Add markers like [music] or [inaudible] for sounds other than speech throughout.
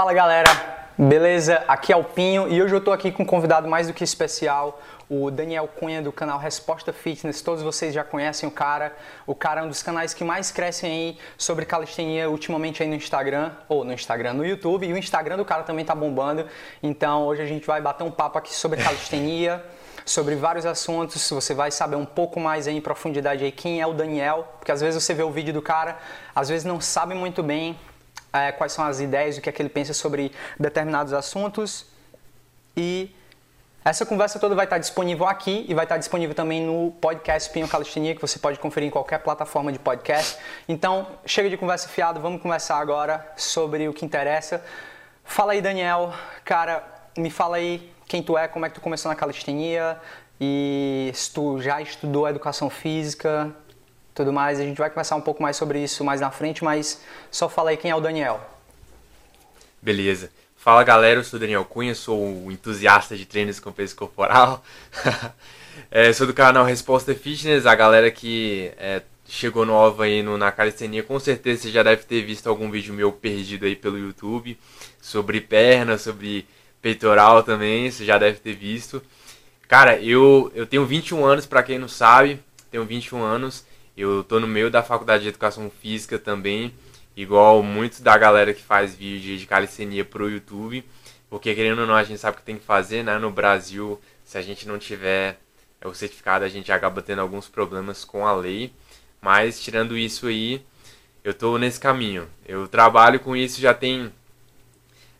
Fala galera, beleza? Aqui é o Pinho e hoje eu tô aqui com um convidado mais do que especial, o Daniel Cunha do canal Resposta Fitness. Todos vocês já conhecem o cara. O cara é um dos canais que mais crescem aí sobre calistenia ultimamente aí no Instagram, ou no Instagram, no YouTube. E o Instagram do cara também tá bombando. Então hoje a gente vai bater um papo aqui sobre calistenia. sobre vários assuntos, você vai saber um pouco mais em profundidade aí quem é o Daniel, porque às vezes você vê o vídeo do cara, às vezes não sabe muito bem é, quais são as ideias, o que é que ele pensa sobre determinados assuntos. E essa conversa toda vai estar disponível aqui e vai estar disponível também no podcast Pinho Calistenia, que você pode conferir em qualquer plataforma de podcast. Então, chega de conversa fiada, vamos conversar agora sobre o que interessa. Fala aí, Daniel. Cara, me fala aí quem tu é, como é que tu começou na calistenia e se tu já estudou educação física, tudo mais. A gente vai conversar um pouco mais sobre isso mais na frente, mas só fala aí quem é o Daniel. Beleza. Fala galera, eu sou o Daniel Cunha, sou um entusiasta de treinos com peso corporal. [laughs] é, sou do canal Resposta Fitness, a galera que é, chegou nova aí no, na calistenia, com certeza você já deve ter visto algum vídeo meu perdido aí pelo YouTube, sobre perna, sobre peitoral também, você já deve ter visto. Cara, eu, eu tenho 21 anos, para quem não sabe, tenho 21 anos, eu tô no meio da faculdade de educação física também, igual muitos da galera que faz vídeo de calistenia pro YouTube, porque querendo ou não a gente sabe o que tem que fazer, né? No Brasil, se a gente não tiver é, o certificado, a gente acaba tendo alguns problemas com a lei. Mas tirando isso aí, eu tô nesse caminho. Eu trabalho com isso já tem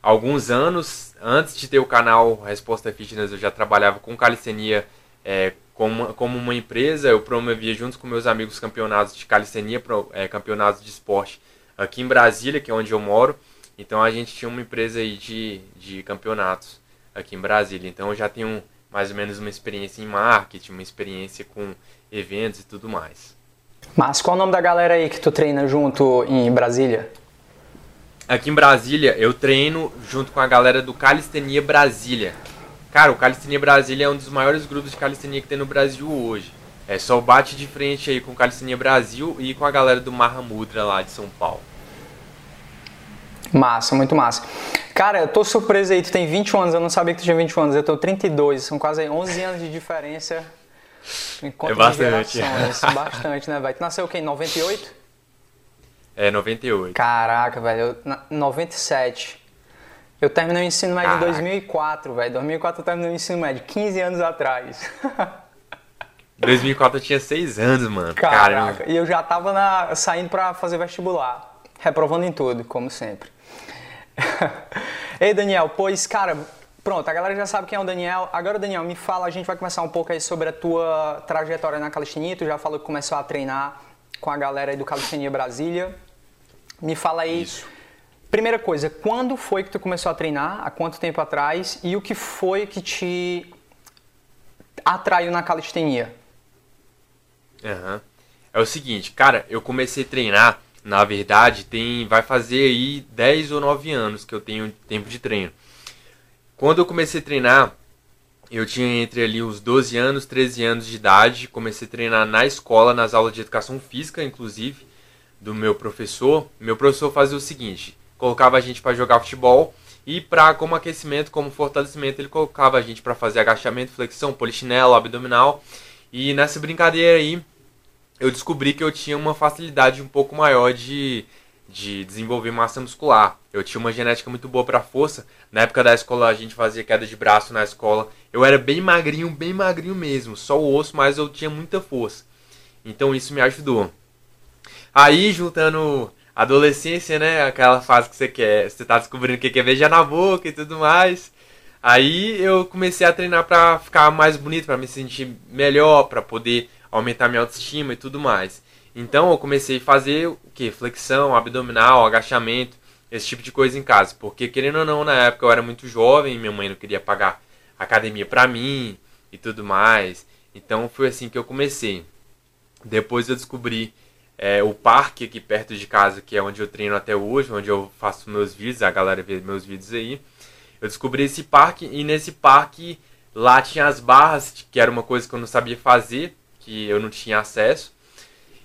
alguns anos. Antes de ter o canal Resposta Fitness, eu já trabalhava com calistenia é, como, como uma empresa, eu promovia junto com meus amigos campeonatos de calistenia, é, campeonatos de esporte aqui em Brasília, que é onde eu moro. Então a gente tinha uma empresa aí de, de campeonatos aqui em Brasília. Então eu já tenho mais ou menos uma experiência em marketing, uma experiência com eventos e tudo mais. Mas qual é o nome da galera aí que tu treina junto em Brasília? Aqui em Brasília eu treino junto com a galera do Calistenia Brasília. Cara, o Calistenia Brasília é um dos maiores grupos de calistenia que tem no Brasil hoje. É só bate de frente aí com o Calistenia Brasil e com a galera do Mahamudra lá de São Paulo. Massa, muito massa. Cara, eu tô surpreso aí, tu tem 21 anos, eu não sabia que tu tinha 21 anos, eu tenho 32, são quase 11 anos de diferença. É bastante. [laughs] bastante, né, velho? Tu nasceu o quê, em 98? É, 98. Caraca, velho, eu, 97. Eu terminei o ensino médio Caraca. em 2004, velho. 2004 eu terminei o ensino médio, 15 anos atrás. [laughs] 2004 eu tinha 6 anos, mano. Caraca. Caramba. E eu já tava na, saindo pra fazer vestibular. Reprovando em tudo, como sempre. [laughs] Ei, Daniel, pois, cara, pronto, a galera já sabe quem é o Daniel. Agora, Daniel, me fala, a gente vai começar um pouco aí sobre a tua trajetória na calistenia. Tu já falou que começou a treinar com a galera aí do Calistenia Brasília. Me fala aí... Isso Primeira coisa, quando foi que tu começou a treinar? Há quanto tempo atrás? E o que foi que te atraiu na calistenia? Uhum. É o seguinte, cara, eu comecei a treinar, na verdade, tem vai fazer aí 10 ou 9 anos que eu tenho tempo de treino. Quando eu comecei a treinar, eu tinha entre ali os 12 anos, 13 anos de idade, comecei a treinar na escola, nas aulas de educação física, inclusive, do meu professor. Meu professor fazia o seguinte, colocava a gente para jogar futebol e para como aquecimento, como fortalecimento, ele colocava a gente para fazer agachamento, flexão, polichinelo, abdominal. E nessa brincadeira aí, eu descobri que eu tinha uma facilidade um pouco maior de, de desenvolver massa muscular. Eu tinha uma genética muito boa para força. Na época da escola a gente fazia queda de braço na escola. Eu era bem magrinho, bem magrinho mesmo, só o osso, mas eu tinha muita força. Então isso me ajudou. Aí juntando adolescência, né? Aquela fase que você quer, você tá descobrindo o que quer beijar na boca e tudo mais. Aí eu comecei a treinar para ficar mais bonito, para me sentir melhor, para poder aumentar minha autoestima e tudo mais. Então eu comecei a fazer o que? Flexão, abdominal, agachamento, esse tipo de coisa em casa. Porque querendo ou não, na época eu era muito jovem, minha mãe não queria pagar academia para mim e tudo mais. Então foi assim que eu comecei. Depois eu descobri é, o parque aqui perto de casa, que é onde eu treino até hoje, onde eu faço meus vídeos, a galera vê meus vídeos aí. Eu descobri esse parque e nesse parque lá tinha as barras, que era uma coisa que eu não sabia fazer, que eu não tinha acesso.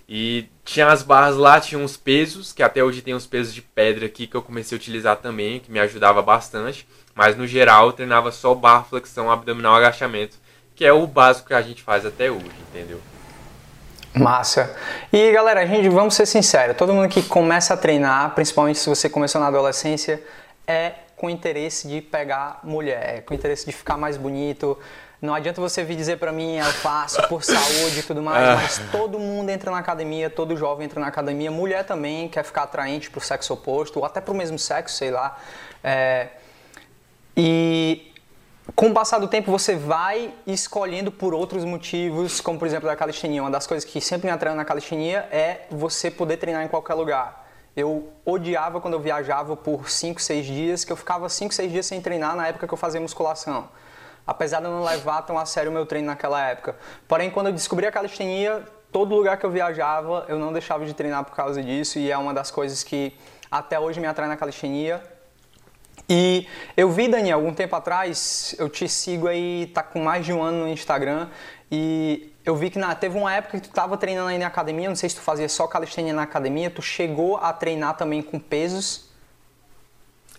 E tinha as barras lá, tinha uns pesos, que até hoje tem uns pesos de pedra aqui que eu comecei a utilizar também, que me ajudava bastante. Mas no geral eu treinava só barra, flexão, abdominal, agachamento, que é o básico que a gente faz até hoje, entendeu? Massa. E galera, a gente, vamos ser sinceros, todo mundo que começa a treinar, principalmente se você começou na adolescência, é com interesse de pegar mulher, é com interesse de ficar mais bonito. Não adianta você vir dizer para mim, eu faço por saúde e tudo mais, ah. mas todo mundo entra na academia, todo jovem entra na academia, mulher também quer ficar atraente pro sexo oposto, ou até pro mesmo sexo, sei lá. É, e com o passar do tempo você vai escolhendo por outros motivos, como por exemplo da calistenia. Uma das coisas que sempre me atraiu na calistenia é você poder treinar em qualquer lugar. Eu odiava quando eu viajava por 5, 6 dias, que eu ficava 5, 6 dias sem treinar na época que eu fazia musculação. Apesar de eu não levar tão a sério o meu treino naquela época. Porém, quando eu descobri a calistenia, todo lugar que eu viajava, eu não deixava de treinar por causa disso e é uma das coisas que até hoje me atrai na calistenia e eu vi, Daniel, algum tempo atrás, eu te sigo aí, tá com mais de um ano no Instagram, e eu vi que na, teve uma época que tu estava treinando aí na academia, não sei se tu fazia só calistenia na academia, tu chegou a treinar também com pesos?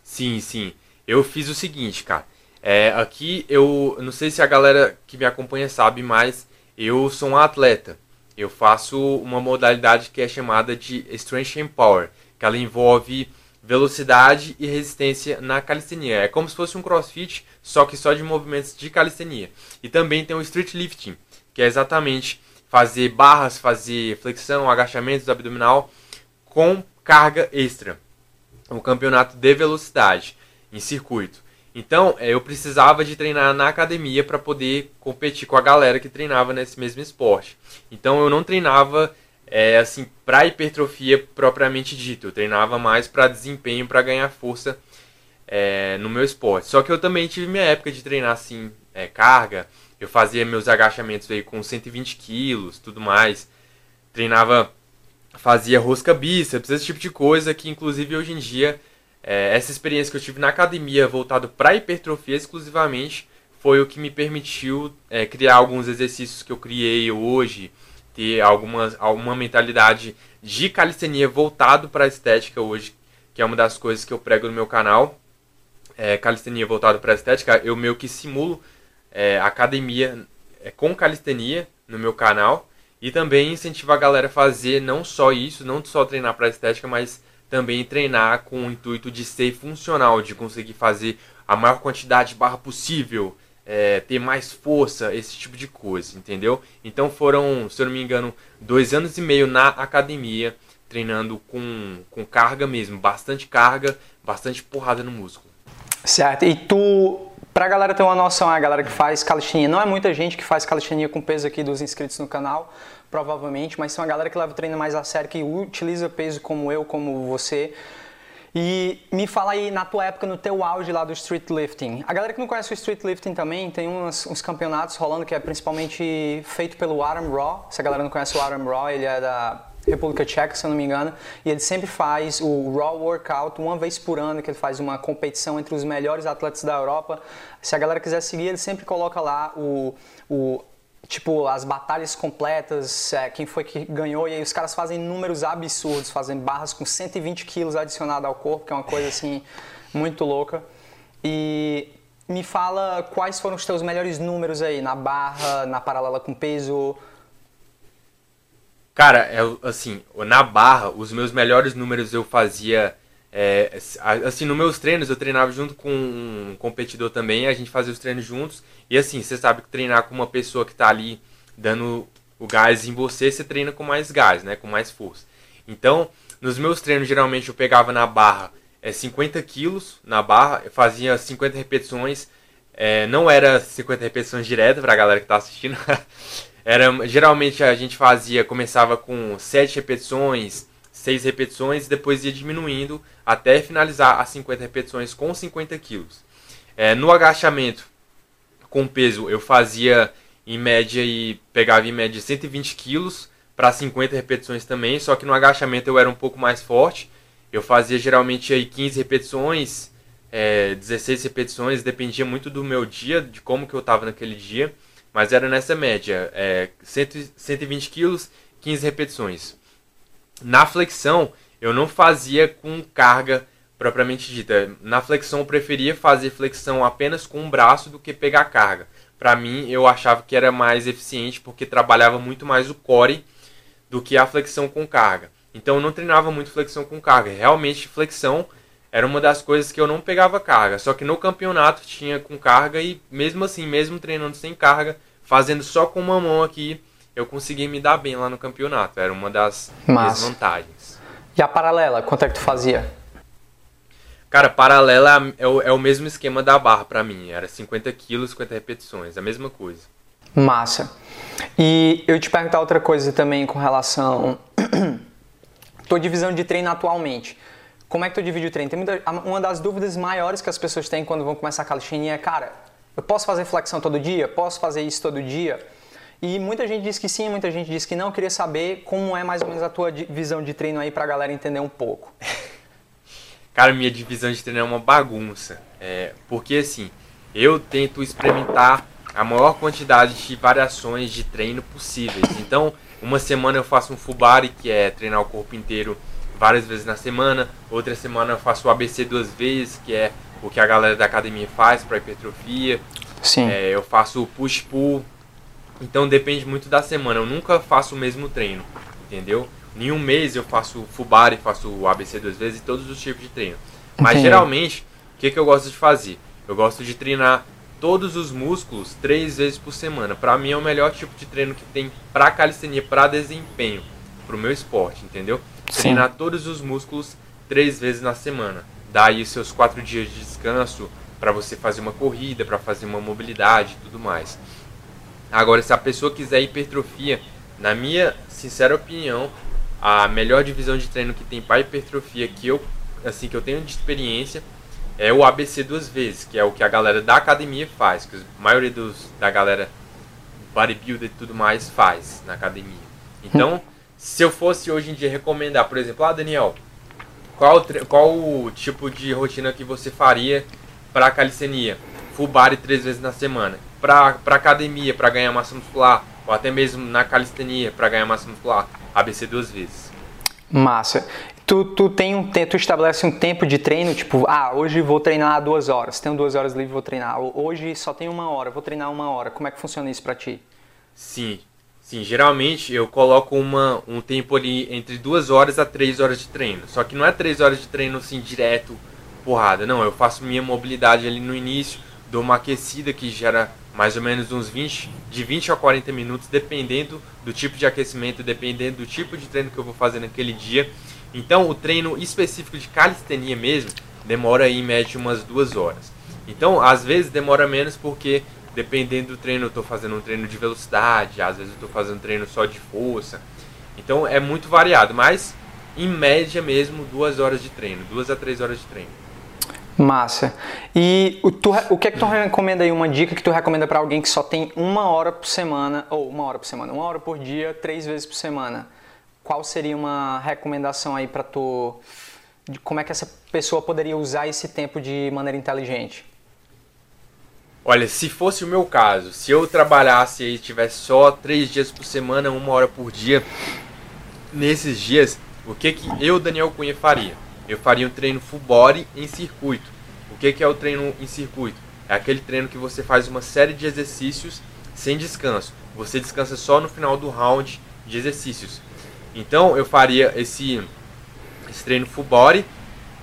Sim, sim. Eu fiz o seguinte, cara. É, aqui eu não sei se a galera que me acompanha sabe, mas eu sou um atleta. Eu faço uma modalidade que é chamada de Strength and Power, que ela envolve velocidade e resistência na calistenia. É como se fosse um crossfit, só que só de movimentos de calistenia. E também tem o street lifting, que é exatamente fazer barras, fazer flexão, agachamentos abdominal com carga extra. Um campeonato de velocidade em circuito. Então, é, eu precisava de treinar na academia para poder competir com a galera que treinava nesse mesmo esporte. Então, eu não treinava é, assim, para hipertrofia propriamente dito. Eu treinava mais para desempenho, para ganhar força é, no meu esporte. Só que eu também tive minha época de treinar assim, é, carga. Eu fazia meus agachamentos aí com 120 quilos, tudo mais. Treinava, fazia rosca bíceps, esse tipo de coisa que inclusive hoje em dia é, essa experiência que eu tive na academia voltado para hipertrofia exclusivamente foi o que me permitiu é, criar alguns exercícios que eu criei hoje ter alguma, alguma mentalidade de calistenia voltado para a estética hoje, que é uma das coisas que eu prego no meu canal. É, calistenia voltado para a estética, eu meio que simulo é, academia é, com calistenia no meu canal e também incentivo a galera a fazer não só isso, não só treinar para estética, mas também treinar com o intuito de ser funcional, de conseguir fazer a maior quantidade de barra possível, é, ter mais força, esse tipo de coisa, entendeu? Então foram, se eu não me engano, dois anos e meio na academia, treinando com, com carga mesmo, bastante carga, bastante porrada no músculo. Certo, e tu, pra galera ter uma noção, a galera que faz calistenia, não é muita gente que faz calistenia com peso aqui dos inscritos no canal, provavelmente, mas são a galera que leva o treino mais a sério, que utiliza peso como eu, como você, e me fala aí, na tua época, no teu auge lá do street lifting. A galera que não conhece o street lifting também, tem uns, campeonatos rolando que é principalmente feito pelo Adam Raw. Se a galera não conhece o Adam Raw, ele é da República Tcheca, se eu não me engano, e ele sempre faz o Raw Workout uma vez por ano, que ele faz uma competição entre os melhores atletas da Europa. Se a galera quiser seguir, ele sempre coloca lá o, o tipo, as batalhas completas, é, quem foi que ganhou, e aí os caras fazem números absurdos, fazem barras com 120 quilos adicionado ao corpo, que é uma coisa assim muito louca. E me fala quais foram os teus melhores números aí na barra, na paralela com peso. Cara, é, assim, na barra, os meus melhores números eu fazia é, assim, nos meus treinos eu treinava junto com um competidor também, a gente fazia os treinos juntos. E assim, você sabe que treinar com uma pessoa que está ali dando o gás em você, você treina com mais gás, né? Com mais força. Então, nos meus treinos, geralmente eu pegava na barra é, 50 quilos na barra, eu fazia 50 repetições. É, não era 50 repetições direto para a galera que está assistindo. [laughs] era, geralmente a gente fazia, começava com 7 repetições, 6 repetições, e depois ia diminuindo até finalizar as 50 repetições com 50 quilos. É, no agachamento com peso eu fazia em média e pegava em média 120 quilos para 50 repetições também, só que no agachamento eu era um pouco mais forte. Eu fazia geralmente aí 15 repetições, é, 16 repetições, dependia muito do meu dia, de como que eu estava naquele dia, mas era nessa média, é, 100, 120 quilos, 15 repetições. Na flexão, eu não fazia com carga propriamente dita. Na flexão, eu preferia fazer flexão apenas com um braço do que pegar carga. Para mim, eu achava que era mais eficiente porque trabalhava muito mais o core do que a flexão com carga. Então, eu não treinava muito flexão com carga. Realmente, flexão era uma das coisas que eu não pegava carga. Só que no campeonato tinha com carga e mesmo assim, mesmo treinando sem carga, fazendo só com uma mão aqui, eu consegui me dar bem lá no campeonato. Era uma das vantagens. E a paralela, quanto é que tu fazia? Cara, paralela é o, é o mesmo esquema da barra para mim. Era 50 quilos, 50 repetições, a mesma coisa. Massa. E eu te perguntar outra coisa também com relação [clears throat] tua divisão de treino atualmente. Como é que tu divide o treino? Tem muita, uma das dúvidas maiores que as pessoas têm quando vão começar a calistenia é, cara, eu posso fazer flexão todo dia? Posso fazer isso todo dia? E muita gente diz que sim, muita gente diz que não. Eu queria saber como é mais ou menos a tua divisão de treino aí pra galera entender um pouco. [laughs] Cara, minha divisão de treino é uma bagunça. É, porque assim, eu tento experimentar a maior quantidade de variações de treino possíveis. Então, uma semana eu faço um Fubari, que é treinar o corpo inteiro várias vezes na semana. Outra semana eu faço o ABC duas vezes, que é o que a galera da academia faz para hipertrofia. Sim. É, eu faço o push-pull. Então depende muito da semana. Eu nunca faço o mesmo treino, entendeu? Em um mês eu faço Fubari, faço o ABC duas vezes e todos os tipos de treino. Mas Entendi. geralmente, o que, que eu gosto de fazer? Eu gosto de treinar todos os músculos três vezes por semana. Para mim é o melhor tipo de treino que tem para calistenia, para desempenho, para o meu esporte, entendeu? Sim. Treinar todos os músculos três vezes na semana. Dá aí seus quatro dias de descanso para você fazer uma corrida, para fazer uma mobilidade e tudo mais. Agora, se a pessoa quiser hipertrofia, na minha sincera opinião, a melhor divisão de treino que tem para hipertrofia que eu assim que eu tenho de experiência é o ABC duas vezes, que é o que a galera da academia faz, que a maioria dos, da galera bodybuilder e tudo mais faz na academia. Então, se eu fosse hoje em dia recomendar, por exemplo, ah, Daniel, qual, qual o tipo de rotina que você faria para calistenia? Full body três vezes na semana. Para academia, para ganhar massa muscular, ou até mesmo na calistenia, para ganhar massa muscular ABC duas vezes. Massa. Tu, tu, tem um, tu estabelece um tempo de treino, tipo, ah, hoje vou treinar duas horas, tenho duas horas livre, vou treinar. Hoje só tenho uma hora, vou treinar uma hora. Como é que funciona isso para ti? Sim, sim. Geralmente eu coloco uma, um tempo ali entre duas horas a três horas de treino. Só que não é três horas de treino assim direto, porrada. Não, eu faço minha mobilidade ali no início, dou uma aquecida que gera mais ou menos uns 20, de 20 a 40 minutos, dependendo do tipo de aquecimento, dependendo do tipo de treino que eu vou fazer naquele dia. Então, o treino específico de calistenia mesmo demora aí, em média umas duas horas. Então, às vezes demora menos porque dependendo do treino, eu estou fazendo um treino de velocidade, às vezes eu estou fazendo um treino só de força. Então, é muito variado, mas em média mesmo duas horas de treino, duas a três horas de treino. Massa. E o, tu, o que é que tu recomenda aí, uma dica que tu recomenda para alguém que só tem uma hora por semana, ou uma hora por semana, uma hora por dia, três vezes por semana? Qual seria uma recomendação aí para tu, de como é que essa pessoa poderia usar esse tempo de maneira inteligente? Olha, se fosse o meu caso, se eu trabalhasse e tivesse só três dias por semana, uma hora por dia, nesses dias, o que que eu, Daniel Cunha, faria? Eu faria um treino full body em circuito. O que, que é o treino em circuito? É aquele treino que você faz uma série de exercícios sem descanso. Você descansa só no final do round de exercícios. Então eu faria esse, esse treino full body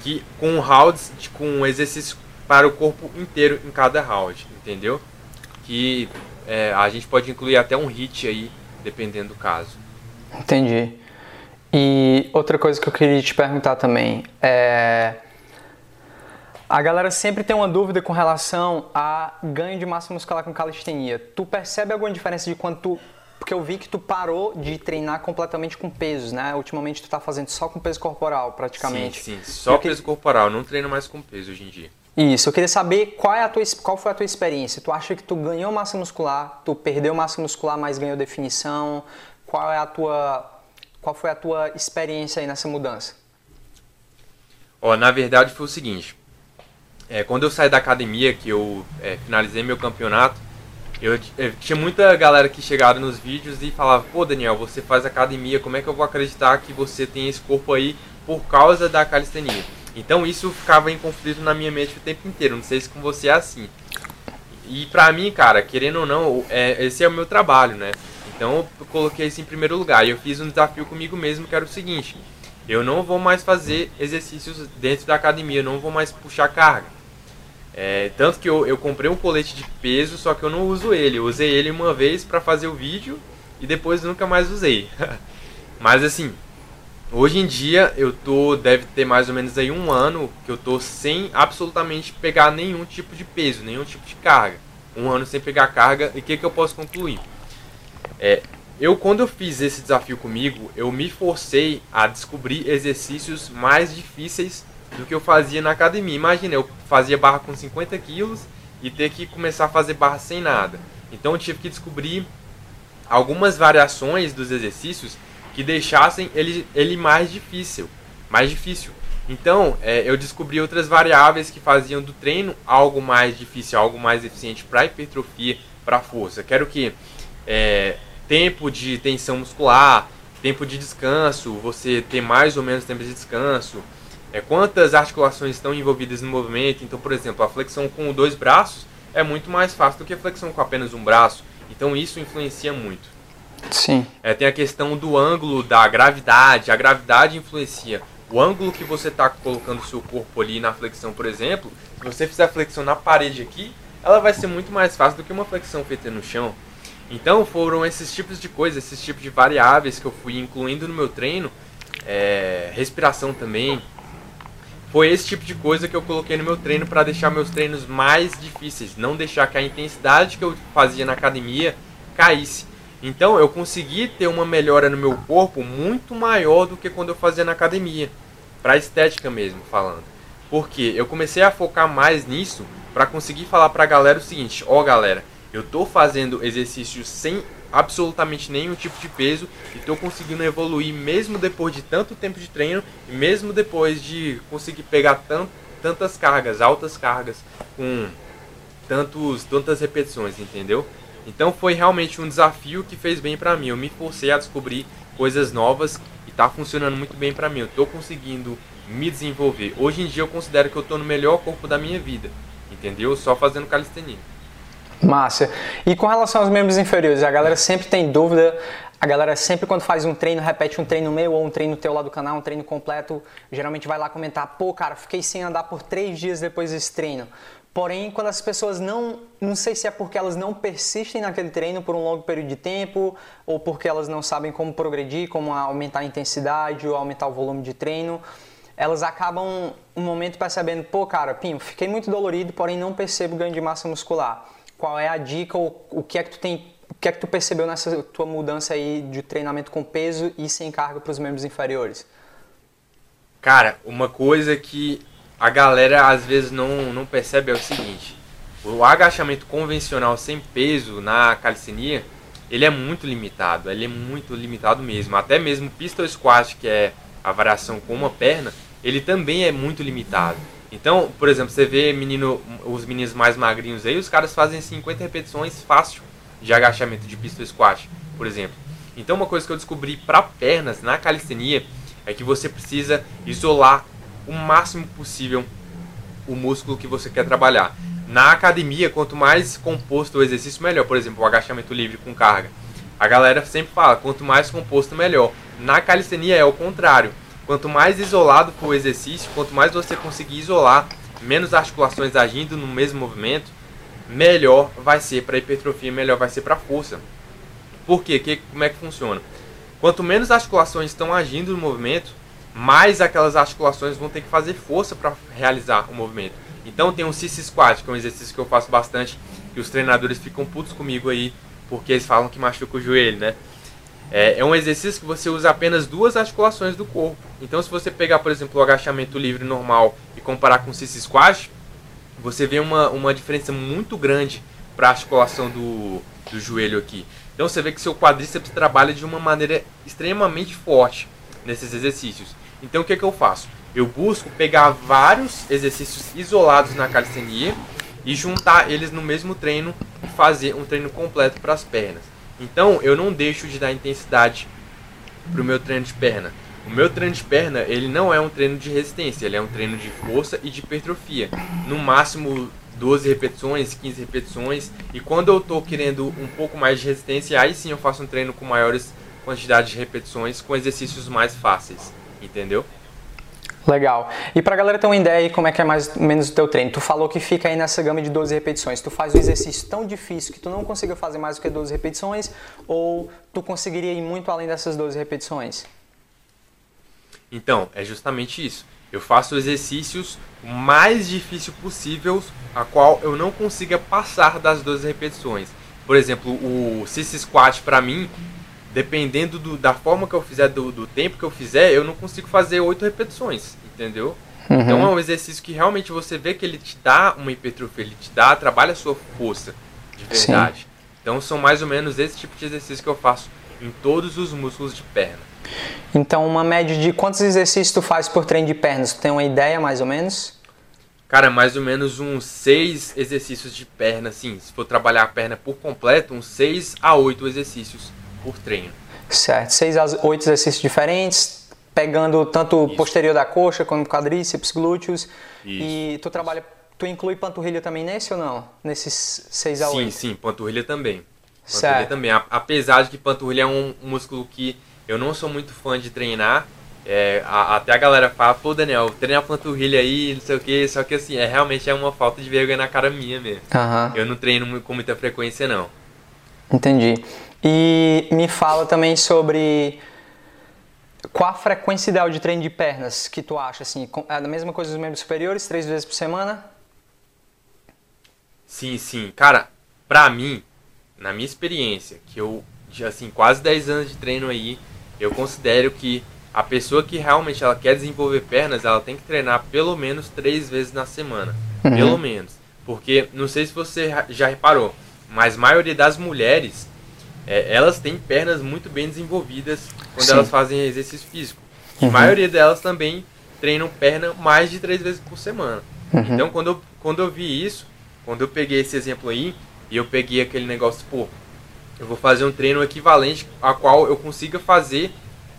que, com rounds com exercício para o corpo inteiro em cada round, entendeu? Que é, a gente pode incluir até um hit aí, dependendo do caso. Entendi. E outra coisa que eu queria te perguntar também é. A galera sempre tem uma dúvida com relação a ganho de massa muscular com calistenia. Tu percebe alguma diferença de quando tu. Porque eu vi que tu parou de treinar completamente com pesos, né? Ultimamente tu tá fazendo só com peso corporal, praticamente. Sim, sim. Só peso que... corporal, não treino mais com peso hoje em dia. Isso, eu queria saber qual, é a tua, qual foi a tua experiência. Tu acha que tu ganhou massa muscular, tu perdeu massa muscular, mas ganhou definição? Qual é a tua qual foi a tua experiência aí nessa mudança? Ó, na verdade foi o seguinte. É, quando eu saí da academia, que eu é, finalizei meu campeonato, Eu, eu, tinha muita galera que chegava nos vídeos e falava, pô Daniel, você faz academia, como é que eu vou acreditar que você tem esse corpo aí por causa da calistenia? Então isso ficava em conflito na minha mente o tempo inteiro, não sei se com você é assim. E pra mim, cara, querendo ou não, é, esse é o meu trabalho, né? Então eu coloquei isso em primeiro lugar. E eu fiz um desafio comigo mesmo que era o seguinte: eu não vou mais fazer exercícios dentro da academia, eu não vou mais puxar carga. É, tanto que eu, eu comprei um colete de peso, só que eu não uso ele. Eu usei ele uma vez para fazer o vídeo e depois nunca mais usei. [laughs] Mas assim, hoje em dia eu tô deve ter mais ou menos aí um ano que eu tô sem absolutamente pegar nenhum tipo de peso, nenhum tipo de carga. Um ano sem pegar carga e o que, que eu posso concluir? É, eu quando eu fiz esse desafio comigo, eu me forcei a descobrir exercícios mais difíceis do que eu fazia na academia. Imagina, eu fazia barra com 50 quilos e ter que começar a fazer barra sem nada. Então eu tive que descobrir algumas variações dos exercícios que deixassem ele, ele mais difícil. Mais difícil. Então é, eu descobri outras variáveis que faziam do treino algo mais difícil, algo mais eficiente para hipertrofia, para força. Quero que é, tempo de tensão muscular, tempo de descanso, você ter mais ou menos tempo de descanso, é, quantas articulações estão envolvidas no movimento. Então, por exemplo, a flexão com dois braços é muito mais fácil do que a flexão com apenas um braço. Então, isso influencia muito. Sim. É, tem a questão do ângulo da gravidade. A gravidade influencia. O ângulo que você está colocando o seu corpo ali na flexão, por exemplo, se você fizer a flexão na parede aqui, ela vai ser muito mais fácil do que uma flexão feita no chão. Então foram esses tipos de coisas, esses tipos de variáveis que eu fui incluindo no meu treino, é, respiração também, foi esse tipo de coisa que eu coloquei no meu treino para deixar meus treinos mais difíceis, não deixar que a intensidade que eu fazia na academia caísse. Então eu consegui ter uma melhora no meu corpo muito maior do que quando eu fazia na academia, para estética mesmo falando. Porque eu comecei a focar mais nisso para conseguir falar para a galera o seguinte: ó, oh, galera, eu tô fazendo exercícios sem absolutamente nenhum tipo de peso e estou conseguindo evoluir mesmo depois de tanto tempo de treino e mesmo depois de conseguir pegar tant, tantas cargas, altas cargas com tantos, tantas repetições, entendeu? Então foi realmente um desafio que fez bem para mim. Eu me forcei a descobrir coisas novas e está funcionando muito bem para mim. Eu estou conseguindo me desenvolver. Hoje em dia eu considero que eu estou no melhor corpo da minha vida, entendeu? Só fazendo calistenia. Massa. E com relação aos membros inferiores, a galera sempre tem dúvida. A galera sempre quando faz um treino, repete um treino meu ou um treino teu lá do canal, um treino completo, geralmente vai lá comentar, pô cara, fiquei sem andar por três dias depois desse treino. Porém, quando as pessoas não, não sei se é porque elas não persistem naquele treino por um longo período de tempo, ou porque elas não sabem como progredir, como aumentar a intensidade ou aumentar o volume de treino, elas acabam um momento percebendo, pô cara, Pinho, fiquei muito dolorido, porém não percebo ganho de massa muscular qual é a dica ou o que é que tu tem, o que é que tu percebeu nessa tua mudança aí de treinamento com peso e sem carga para os membros inferiores? Cara, uma coisa que a galera às vezes não, não percebe é o seguinte: o agachamento convencional sem peso na calistenia, ele é muito limitado, ele é muito limitado mesmo. Até mesmo pistol squat, que é a variação com uma perna, ele também é muito limitado. Então, por exemplo, você vê menino, os meninos mais magrinhos aí, os caras fazem 50 repetições fácil de agachamento de pistol squat, por exemplo. Então, uma coisa que eu descobri para pernas na calistenia é que você precisa isolar o máximo possível o músculo que você quer trabalhar. Na academia, quanto mais composto o exercício, melhor. Por exemplo, o agachamento livre com carga. A galera sempre fala, quanto mais composto, melhor. Na calistenia é o contrário. Quanto mais isolado for o exercício, quanto mais você conseguir isolar, menos articulações agindo no mesmo movimento, melhor vai ser para hipertrofia, melhor vai ser para força. Por quê? Que, como é que funciona? Quanto menos articulações estão agindo no movimento, mais aquelas articulações vão ter que fazer força para realizar o movimento. Então tem um sissy squat, que é um exercício que eu faço bastante, e os treinadores ficam putos comigo aí, porque eles falam que machuca o joelho, né? É, é, um exercício que você usa apenas duas articulações do corpo. Então, se você pegar, por exemplo, o agachamento livre normal e comparar com o sissy squat, você vê uma, uma diferença muito grande para a articulação do, do joelho aqui. Então, você vê que seu quadríceps trabalha de uma maneira extremamente forte nesses exercícios. Então, o que, é que eu faço? Eu busco pegar vários exercícios isolados na calistenia e juntar eles no mesmo treino fazer um treino completo para as pernas. Então eu não deixo de dar intensidade para o meu treino de perna. O meu treino de perna ele não é um treino de resistência, ele é um treino de força e de hipertrofia. No máximo 12 repetições, 15 repetições. E quando eu estou querendo um pouco mais de resistência, aí sim eu faço um treino com maiores quantidades de repetições, com exercícios mais fáceis. Entendeu? Legal. E pra galera ter uma ideia aí como é que é mais ou menos o teu treino, tu falou que fica aí nessa gama de 12 repetições. Tu faz um exercício tão difícil que tu não consiga fazer mais do que 12 repetições ou tu conseguiria ir muito além dessas 12 repetições? Então, é justamente isso. Eu faço exercícios o mais difícil possível, a qual eu não consiga passar das 12 repetições. Por exemplo, o Sissy Squat para mim dependendo do, da forma que eu fizer, do, do, tempo que eu fizer, eu não consigo fazer oito repetições, entendeu? Uhum. Então é um exercício que realmente você vê que ele te dá uma hipertrofia, ele te dá, trabalha a sua força de verdade. Sim. Então são mais ou menos esse tipo de exercício que eu faço em todos os músculos de perna. Então uma média de quantos exercícios tu faz por treino de pernas? Tu tem uma ideia mais ou menos? Cara, mais ou menos uns seis exercícios de perna, assim. Se for trabalhar a perna por completo, uns seis a oito exercícios por treino. Certo, seis a oito exercícios diferentes, pegando tanto Isso. posterior da coxa como quadríceps, glúteos. Isso. E tu trabalha, tu inclui panturrilha também nesse ou não? Nesses seis a oito? Sim, sim, panturrilha também. Panturrilha certo. também. Apesar de que panturrilha é um músculo que eu não sou muito fã de treinar. É, a, até a galera fala, pô Daniel, treina a panturrilha aí, não sei o que, só que assim, é, realmente é uma falta de vergonha na cara minha mesmo. Uhum. Eu não treino com muita frequência não. Entendi. E me fala também sobre qual a frequência ideal de treino de pernas que tu acha, assim, é a mesma coisa dos membros superiores, três vezes por semana? Sim, sim. Cara, pra mim, na minha experiência, que eu, assim, quase 10 anos de treino aí, eu considero que a pessoa que realmente ela quer desenvolver pernas, ela tem que treinar pelo menos três vezes na semana. Uhum. Pelo menos. Porque, não sei se você já reparou, mas a maioria das mulheres, é, elas têm pernas muito bem desenvolvidas quando Sim. elas fazem exercício físico. Uhum. A maioria delas também treinam perna mais de três vezes por semana. Uhum. Então, quando eu, quando eu vi isso, quando eu peguei esse exemplo aí, e eu peguei aquele negócio, pô, eu vou fazer um treino equivalente a qual eu consiga fazer,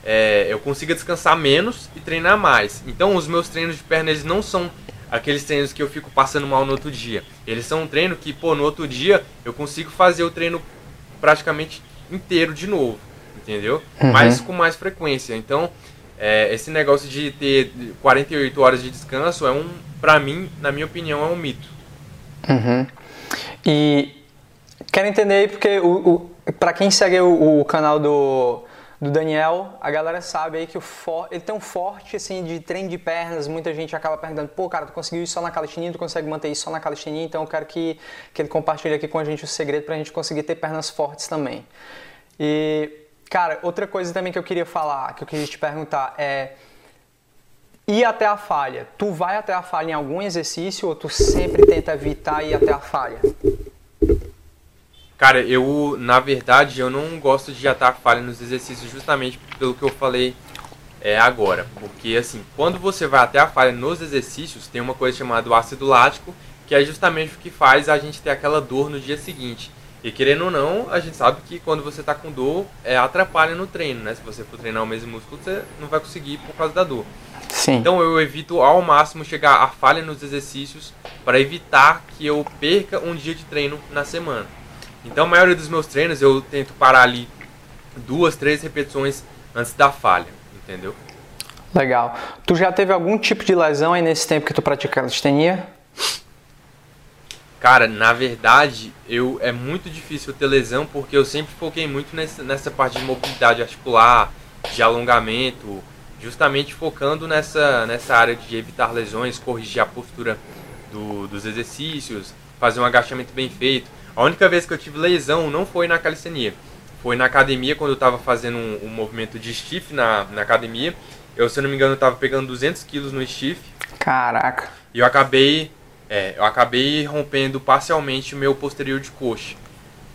é, eu consiga descansar menos e treinar mais. Então, os meus treinos de perna, eles não são aqueles treinos que eu fico passando mal no outro dia. Eles são um treino que, pô, no outro dia eu consigo fazer o treino praticamente inteiro de novo, entendeu? Uhum. Mas com mais frequência. Então, é, esse negócio de ter 48 horas de descanso é um, pra mim, na minha opinião, é um mito. Uhum. E quero entender aí porque o, o para quem segue o, o canal do do Daniel, a galera sabe aí que o for, ele tem um forte assim de treino de pernas. Muita gente acaba perguntando: "Pô, cara, tu conseguiu isso só na calistenia, tu consegue manter isso só na calistenia?" Então eu quero que que ele compartilhe aqui com a gente o segredo para a gente conseguir ter pernas fortes também. E cara, outra coisa também que eu queria falar, que eu queria te perguntar é ir até a falha. Tu vai até a falha em algum exercício ou tu sempre tenta evitar ir até a falha? Cara, eu, na verdade, eu não gosto de atar falha nos exercícios justamente pelo que eu falei é, agora. Porque, assim, quando você vai até a falha nos exercícios, tem uma coisa chamada ácido lático, que é justamente o que faz a gente ter aquela dor no dia seguinte. E querendo ou não, a gente sabe que quando você está com dor, é, atrapalha no treino, né? Se você for treinar o mesmo músculo, você não vai conseguir por causa da dor. Sim. Então eu evito ao máximo chegar à falha nos exercícios para evitar que eu perca um dia de treino na semana. Então, a maioria dos meus treinos eu tento parar ali duas, três repetições antes da falha, entendeu? Legal. Tu já teve algum tipo de lesão aí nesse tempo que tu pratica calistenia? Cara, na verdade, eu é muito difícil ter lesão porque eu sempre foquei muito nessa, nessa parte de mobilidade articular, de alongamento, justamente focando nessa, nessa área de evitar lesões, corrigir a postura do, dos exercícios, fazer um agachamento bem feito. A única vez que eu tive lesão não foi na calistenia. Foi na academia, quando eu estava fazendo um, um, movimento de stiff na, na academia. Eu, se eu não me engano, estava pegando 200 quilos no stiff. Caraca. E eu acabei, é, eu acabei rompendo parcialmente o meu posterior de coxa.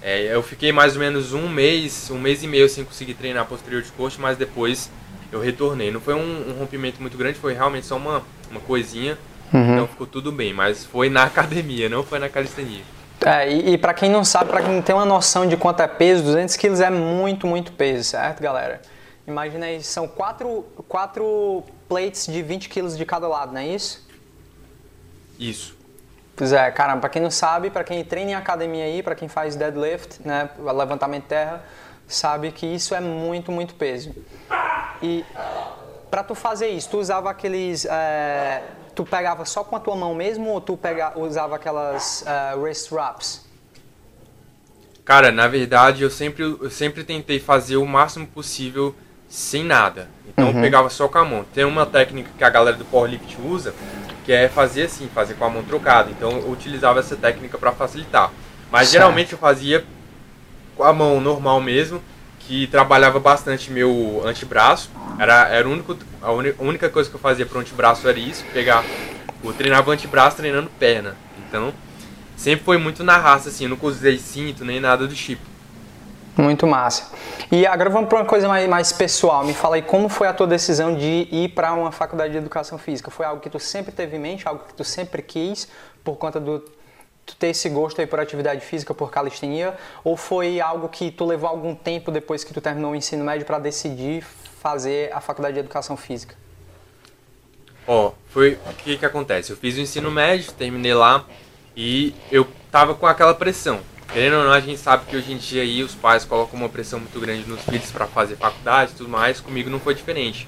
É, eu fiquei mais ou menos um mês, um mês e meio sem conseguir treinar posterior de coxa, mas depois eu retornei. Não foi um, um rompimento muito grande, foi realmente só uma, uma coisinha. Uhum. Então ficou tudo bem, mas foi na [laughs] academia, não foi na calistenia. É, e, e para quem não sabe, para quem não tem uma noção de quanto é peso, 200 quilos é muito, muito peso, certo, galera? Imagina aí, são quatro, quatro plates de 20 quilos de cada lado, não é isso? Isso. Pois é, caramba, pra quem não sabe, para quem treina em academia aí, para quem faz deadlift, né, levantamento de terra, sabe que isso é muito, muito peso. E para tu fazer isso, tu usava aqueles, é, tu pegava só com a tua mão mesmo ou tu pega, usava aquelas é, wrist wraps? Cara, na verdade eu sempre, eu sempre tentei fazer o máximo possível sem nada. Então uhum. eu pegava só com a mão. Tem uma técnica que a galera do powerlift usa, que é fazer assim, fazer com a mão trocada. Então eu utilizava essa técnica para facilitar. Mas certo. geralmente eu fazia com a mão normal mesmo, que trabalhava bastante meu antebraço. Era, era o único, a única coisa que eu fazia pro antebraço era isso, pegar, eu treinava o antebraço treinando perna. Então, sempre foi muito na raça, assim, eu nunca usei cinto nem nada do tipo. Muito massa. E agora vamos para uma coisa mais, mais pessoal. Me fala aí como foi a tua decisão de ir para uma faculdade de educação física? Foi algo que tu sempre teve em mente, algo que tu sempre quis por conta do tu ter esse gosto aí por atividade física, por calistenia, ou foi algo que tu levou algum tempo depois que tu terminou o ensino médio para decidir fazer a faculdade de educação física? Ó, oh, foi o que que acontece? Eu fiz o ensino médio, terminei lá e eu tava com aquela pressão. Querendo ou não, a gente sabe que hoje em dia aí os pais colocam uma pressão muito grande nos filhos para fazer faculdade e tudo mais. Comigo não foi diferente.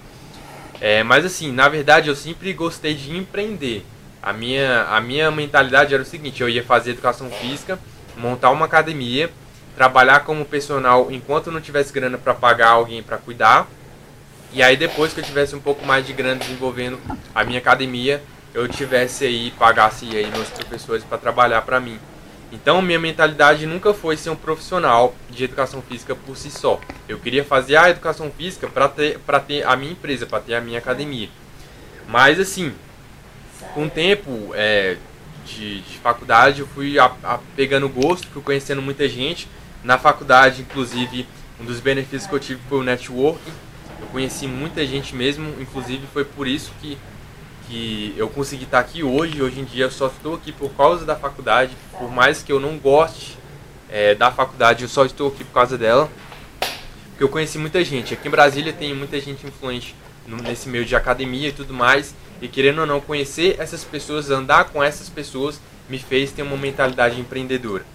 É, mas assim, na verdade eu sempre gostei de empreender. A minha, a minha mentalidade era o seguinte: eu ia fazer educação física, montar uma academia, trabalhar como personal enquanto não tivesse grana para pagar alguém para cuidar. E aí depois que eu tivesse um pouco mais de grana desenvolvendo a minha academia, eu tivesse aí pagasse aí meus professores para trabalhar para mim. Então, minha mentalidade nunca foi ser um profissional de educação física por si só. Eu queria fazer a educação física para ter, ter a minha empresa, para ter a minha academia. Mas, assim, com o tempo é, de, de, faculdade, eu fui a, a, pegando gosto, fui conhecendo muita gente. Na faculdade, inclusive, um dos benefícios que eu tive foi o networking. Eu conheci muita gente mesmo, inclusive foi por isso que que eu consegui estar aqui hoje. Hoje em dia eu só estou aqui por causa da faculdade. Por mais que eu não goste é, da faculdade, eu só estou aqui por causa dela. Porque eu conheci muita gente. Aqui em Brasília tem muita gente influente nesse meio de academia e tudo mais. E querendo ou não conhecer essas pessoas, andar com essas pessoas, me fez ter uma mentalidade empreendedora.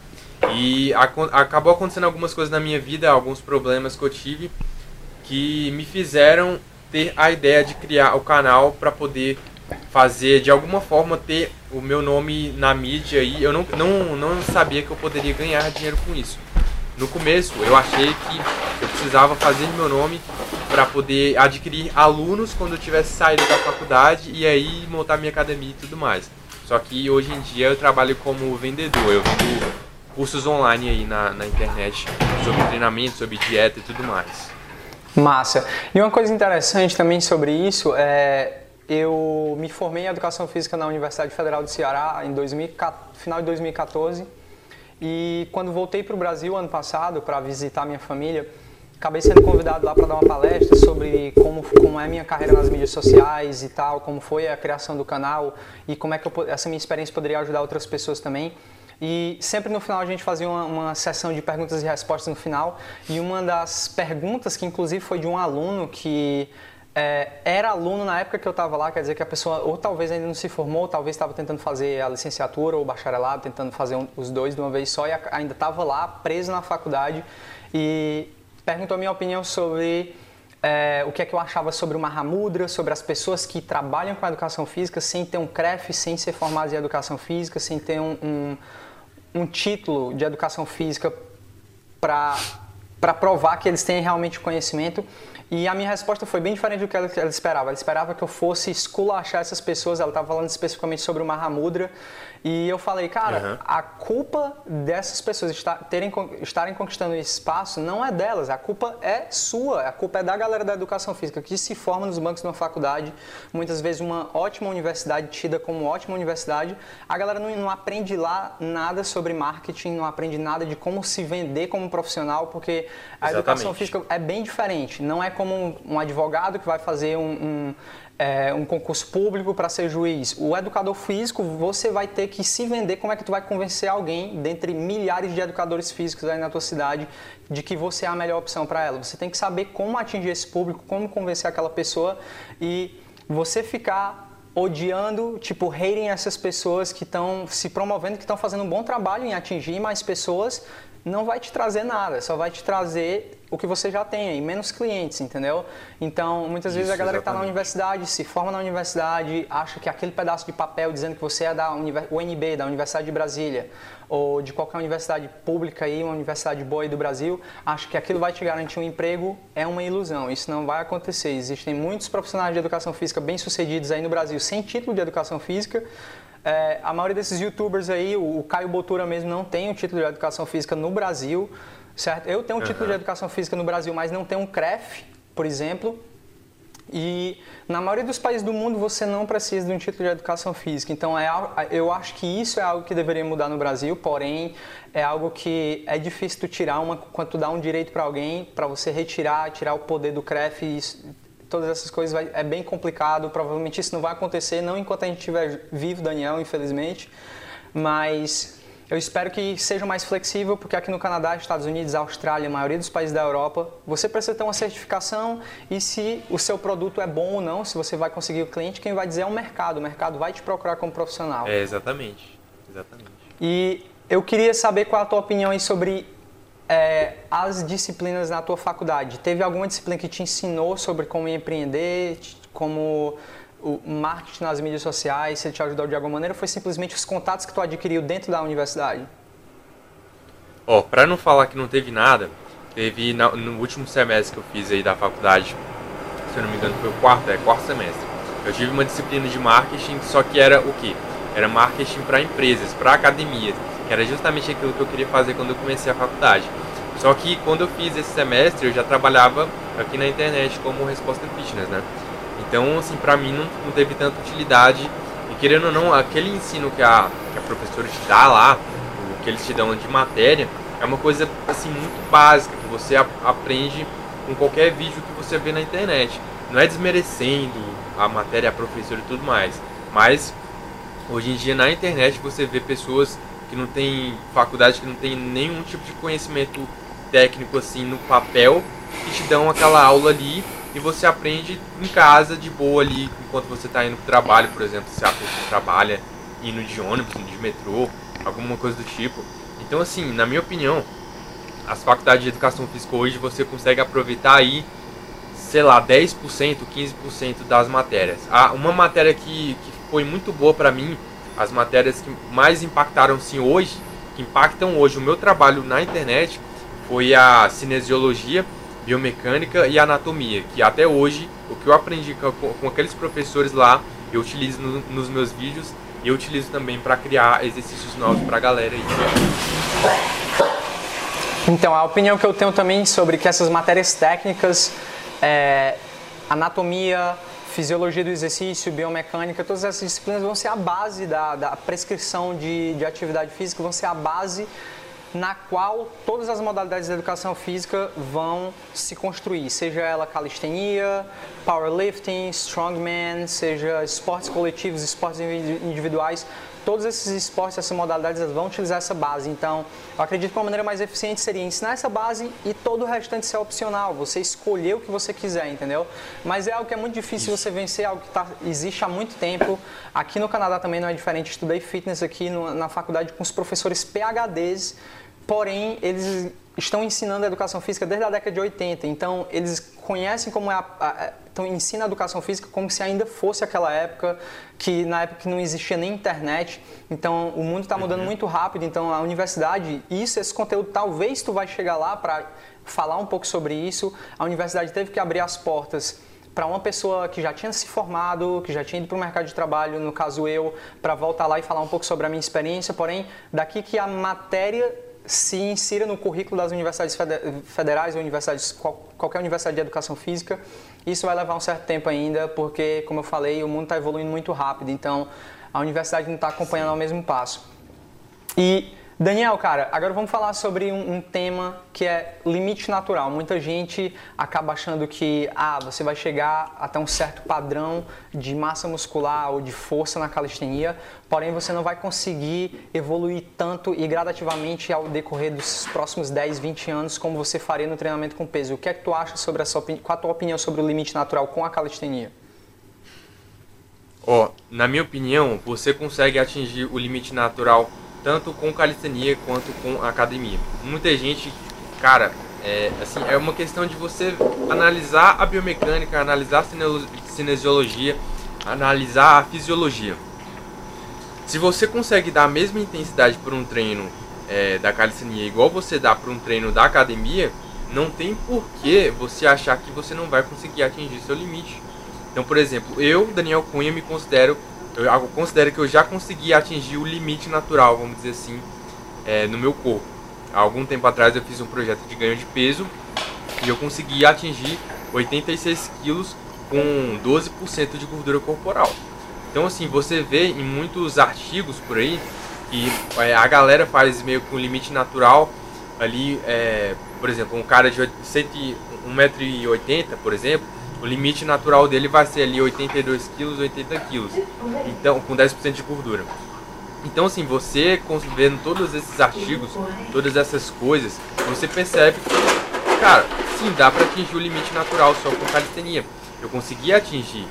E acabou acontecendo algumas coisas na minha vida, alguns problemas que eu tive, que me fizeram ter a ideia de criar o canal para poder fazer de alguma forma ter o meu nome na mídia e eu não, não, não sabia que eu poderia ganhar dinheiro com isso. No começo eu achei que eu precisava fazer meu nome para poder adquirir alunos quando eu tivesse saído da faculdade e aí montar minha academia e tudo mais. Só que hoje em dia eu trabalho como vendedor, eu vendo cursos online aí na, na internet sobre treinamento, sobre dieta e tudo mais. Massa. E uma coisa interessante também sobre isso é eu me formei em Educação Física na Universidade Federal do Ceará em 2014, final de 2014 e quando voltei para o Brasil ano passado para visitar minha família, acabei sendo convidado lá para dar uma palestra sobre como, como é minha carreira nas mídias sociais e tal, como foi a criação do canal e como é que eu, essa minha experiência poderia ajudar outras pessoas também. E sempre no final a gente fazia uma, uma, sessão de perguntas e respostas no final. E uma das perguntas, que inclusive foi de um aluno que é, era aluno na época que eu estava lá, quer dizer que a pessoa ou talvez ainda não se formou, ou talvez estava tentando fazer a licenciatura ou o bacharelado, tentando fazer um, os dois de uma vez só e ainda estava lá preso na faculdade e perguntou a minha opinião sobre é, o que é que eu achava sobre o Mahamudra, sobre as pessoas que trabalham com a educação física sem ter um CREF, sem ser formados em educação física, sem ter um, um, um título de educação física para provar que eles têm realmente conhecimento. E a minha resposta foi bem diferente do que ela, ela esperava. Ela esperava que eu fosse esculachar essas pessoas. Ela estava falando especificamente sobre o Mahamudra. E eu falei, cara, uhum. a culpa dessas pessoas estar, terem, estarem conquistando esse espaço não é delas, a culpa é sua, a culpa é da galera da educação física que se forma nos bancos de uma faculdade, muitas vezes uma ótima universidade, tida como ótima universidade, a galera não, não aprende lá nada sobre marketing, não aprende nada de como se vender como profissional, porque a Exatamente. educação física é bem diferente, não é como um, um advogado que vai fazer um, um é, um concurso público para ser juiz. O educador físico, você vai ter que se vender. Como é que tu vai convencer alguém, dentre milhares de educadores físicos aí na tua cidade, de que você é a melhor opção para ela? Você tem que saber como atingir esse público, como convencer aquela pessoa e você ficar odiando, tipo, hating essas pessoas que estão se promovendo, que estão fazendo um bom trabalho em atingir mais pessoas, não vai te trazer nada, só vai te trazer o que você já tem aí, menos clientes, entendeu? Então, muitas vezes a galera que está na universidade, se forma na universidade, acha que aquele pedaço de papel dizendo que você é da UNB, da Universidade de Brasília, ou de qualquer universidade pública aí, uma universidade boa aí do Brasil, acha que aquilo vai te garantir um emprego, é uma ilusão, isso não vai acontecer. Existem muitos profissionais de educação física bem-sucedidos aí no Brasil sem título de educação física, é, a maioria desses youtubers aí, o, Caio Botura mesmo não tem o um título de educação física no Brasil, certo? Eu tenho um uhum. título de educação física no Brasil, mas não tenho um CREF, por exemplo. E na maioria dos países do mundo você não precisa de um título de educação física. Então é, eu acho que isso é algo que deveria mudar no Brasil, porém é algo que é difícil tu tirar uma, quando tu dá um direito para alguém, para você retirar, tirar o poder do CREF, isso, todas essas coisas vai, é bem complicado. Provavelmente isso não vai acontecer, não enquanto a gente estiver vivo, Daniel, infelizmente. Mas eu espero que seja mais flexível, porque aqui no Canadá, Estados Unidos, Austrália, a maioria dos países da Europa, você precisa ter uma certificação e se o seu produto é bom ou não, se você vai conseguir o cliente, quem vai dizer é o mercado. O mercado vai te procurar como profissional. É, exatamente. exatamente. E eu queria saber qual é a tua opinião aí sobre é, as disciplinas na tua faculdade? Teve alguma disciplina que te ensinou sobre como empreender, como o marketing nas mídias sociais, se te ajudou de alguma maneira, ou foi simplesmente os contatos que tu adquiriu dentro da universidade? Ó, oh, para não falar que não teve nada, teve no último semestre que eu fiz aí da faculdade, se eu não me engano foi o quarto, é quarto semestre. Eu tive uma disciplina de marketing, só que era o quê? Era marketing para empresas, para academias que era justamente aquilo que eu queria fazer quando eu comecei a faculdade. Só que quando eu fiz esse semestre, eu já trabalhava aqui na internet como resposta fitness, né? Então, assim, pra mim não, não teve tanta utilidade. E querendo ou não, aquele ensino que a, que a professora te dá lá, o que eles te dão de matéria, é uma coisa, assim, muito básica, que você a, aprende com qualquer vídeo que você vê na internet. Não é desmerecendo a matéria, a professora e tudo mais. Mas, hoje em dia, na internet, você vê pessoas que não tem faculdade, que não tem nenhum tipo de conhecimento técnico assim no papel, que te dão aquela aula ali e você aprende em casa de boa ali, enquanto você está indo para o trabalho, por exemplo, se a pessoa trabalha indo de ônibus, indo de metrô, alguma coisa do tipo. Então assim, na minha opinião, as faculdades de educação física hoje você consegue aproveitar aí, sei lá, 10%, 15% das matérias. Ah, uma matéria que, que foi muito boa para mim as matérias que mais impactaram sim hoje, que impactam hoje o meu trabalho na internet, foi a cinesiologia, biomecânica e anatomia, que até hoje o que eu aprendi com, com aqueles professores lá, eu utilizo no, nos meus vídeos e eu utilizo também para criar exercícios novos para a galera aí. Então, a opinião que eu tenho também sobre que essas matérias técnicas, é, anatomia, fisiologia do exercício, biomecânica, todas essas disciplinas vão ser a base da, da prescrição de, de atividade física, vão ser a base na qual todas as modalidades da educação física vão se construir, seja ela calistenia, powerlifting, strongman, seja esportes coletivos, esportes individuais, todos esses esportes, essas modalidades vão utilizar essa base. Então, eu acredito que uma maneira mais eficiente seria ensinar essa base e todo o restante ser opcional, você escolher o que você quiser, entendeu? Mas é algo que é muito difícil você vencer, algo que tá, existe há muito tempo. Aqui no Canadá também não é diferente. Estudei fitness aqui no, na faculdade com os professores PHDs, porém eles estão ensinando a educação física desde a década de 80. Então, eles conhecem como é a, a então ensina a educação física como se ainda fosse aquela época que na época que não existia nem internet. Então o mundo está mudando uhum. muito rápido. Então a universidade, isso, esse conteúdo, talvez tu vai chegar lá para falar um pouco sobre isso. A universidade teve que abrir as portas para uma pessoa que já tinha se formado, que já tinha ido para o mercado de trabalho, no caso eu, para voltar lá e falar um pouco sobre a minha experiência. Porém, daqui que a matéria se insira no currículo das universidades federais ou universidades, qualquer universidade de educação física, isso vai levar um certo tempo ainda, porque, como eu falei, o mundo está evoluindo muito rápido, então a universidade não está acompanhando ao mesmo passo. E Daniel, cara, agora vamos falar sobre um, um, tema que é limite natural. Muita gente acaba achando que ah, você vai chegar até um certo padrão de massa muscular ou de força na calistenia, porém você não vai conseguir evoluir tanto e gradativamente ao decorrer dos próximos 10, 20 anos como você faria no treinamento com peso. O que é que tu acha sobre essa opinião? Qual a tua opinião sobre o limite natural com a calistenia? Ó, oh, na minha opinião, você consegue atingir o limite natural tanto com calistenia quanto com academia. Muita gente, cara, é, assim, é uma questão de você analisar a biomecânica, analisar a cinesiologia, analisar a fisiologia. Se você consegue dar a mesma intensidade para um treino é, da calistenia igual você dá para um treino da academia, não tem por que você achar que você não vai conseguir atingir seu limite. Então, por exemplo, eu, Daniel Cunha, me considero eu considero que eu já consegui atingir o limite natural, vamos dizer assim, é, no meu corpo. Há algum tempo atrás eu fiz um projeto de ganho de peso e eu consegui atingir 86 quilos com 12% de gordura corporal. Então assim, você vê em muitos artigos por aí que é, a galera faz meio com limite natural ali, é, por exemplo, um cara de 1,80m, por exemplo, o limite natural dele vai ser ali 82 quilos, 80 quilos. Então, com 10% de gordura. Então, assim, você vendo todos esses artigos, todas essas coisas, você percebe que, cara, sim, dá para atingir o limite natural só com calistenia. Eu consegui atingir.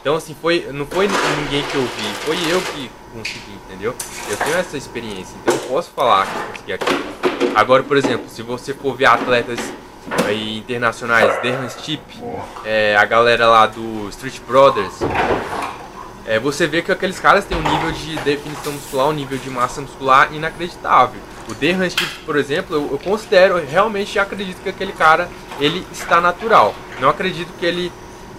Então, assim, foi, não foi ninguém que eu vi, foi eu que consegui, entendeu? Eu tenho essa experiência, então eu posso falar que eu consegui atingir. Agora, por exemplo, se você for ver atletas aí, internacionais, Derran Steep, é, a galera lá do Street Brothers, é, você vê que aqueles caras têm um nível de definição muscular, um nível de massa muscular inacreditável. O Derran Steep, por exemplo, eu, eu considero, realmente acredito que aquele cara, ele está natural. Não acredito que ele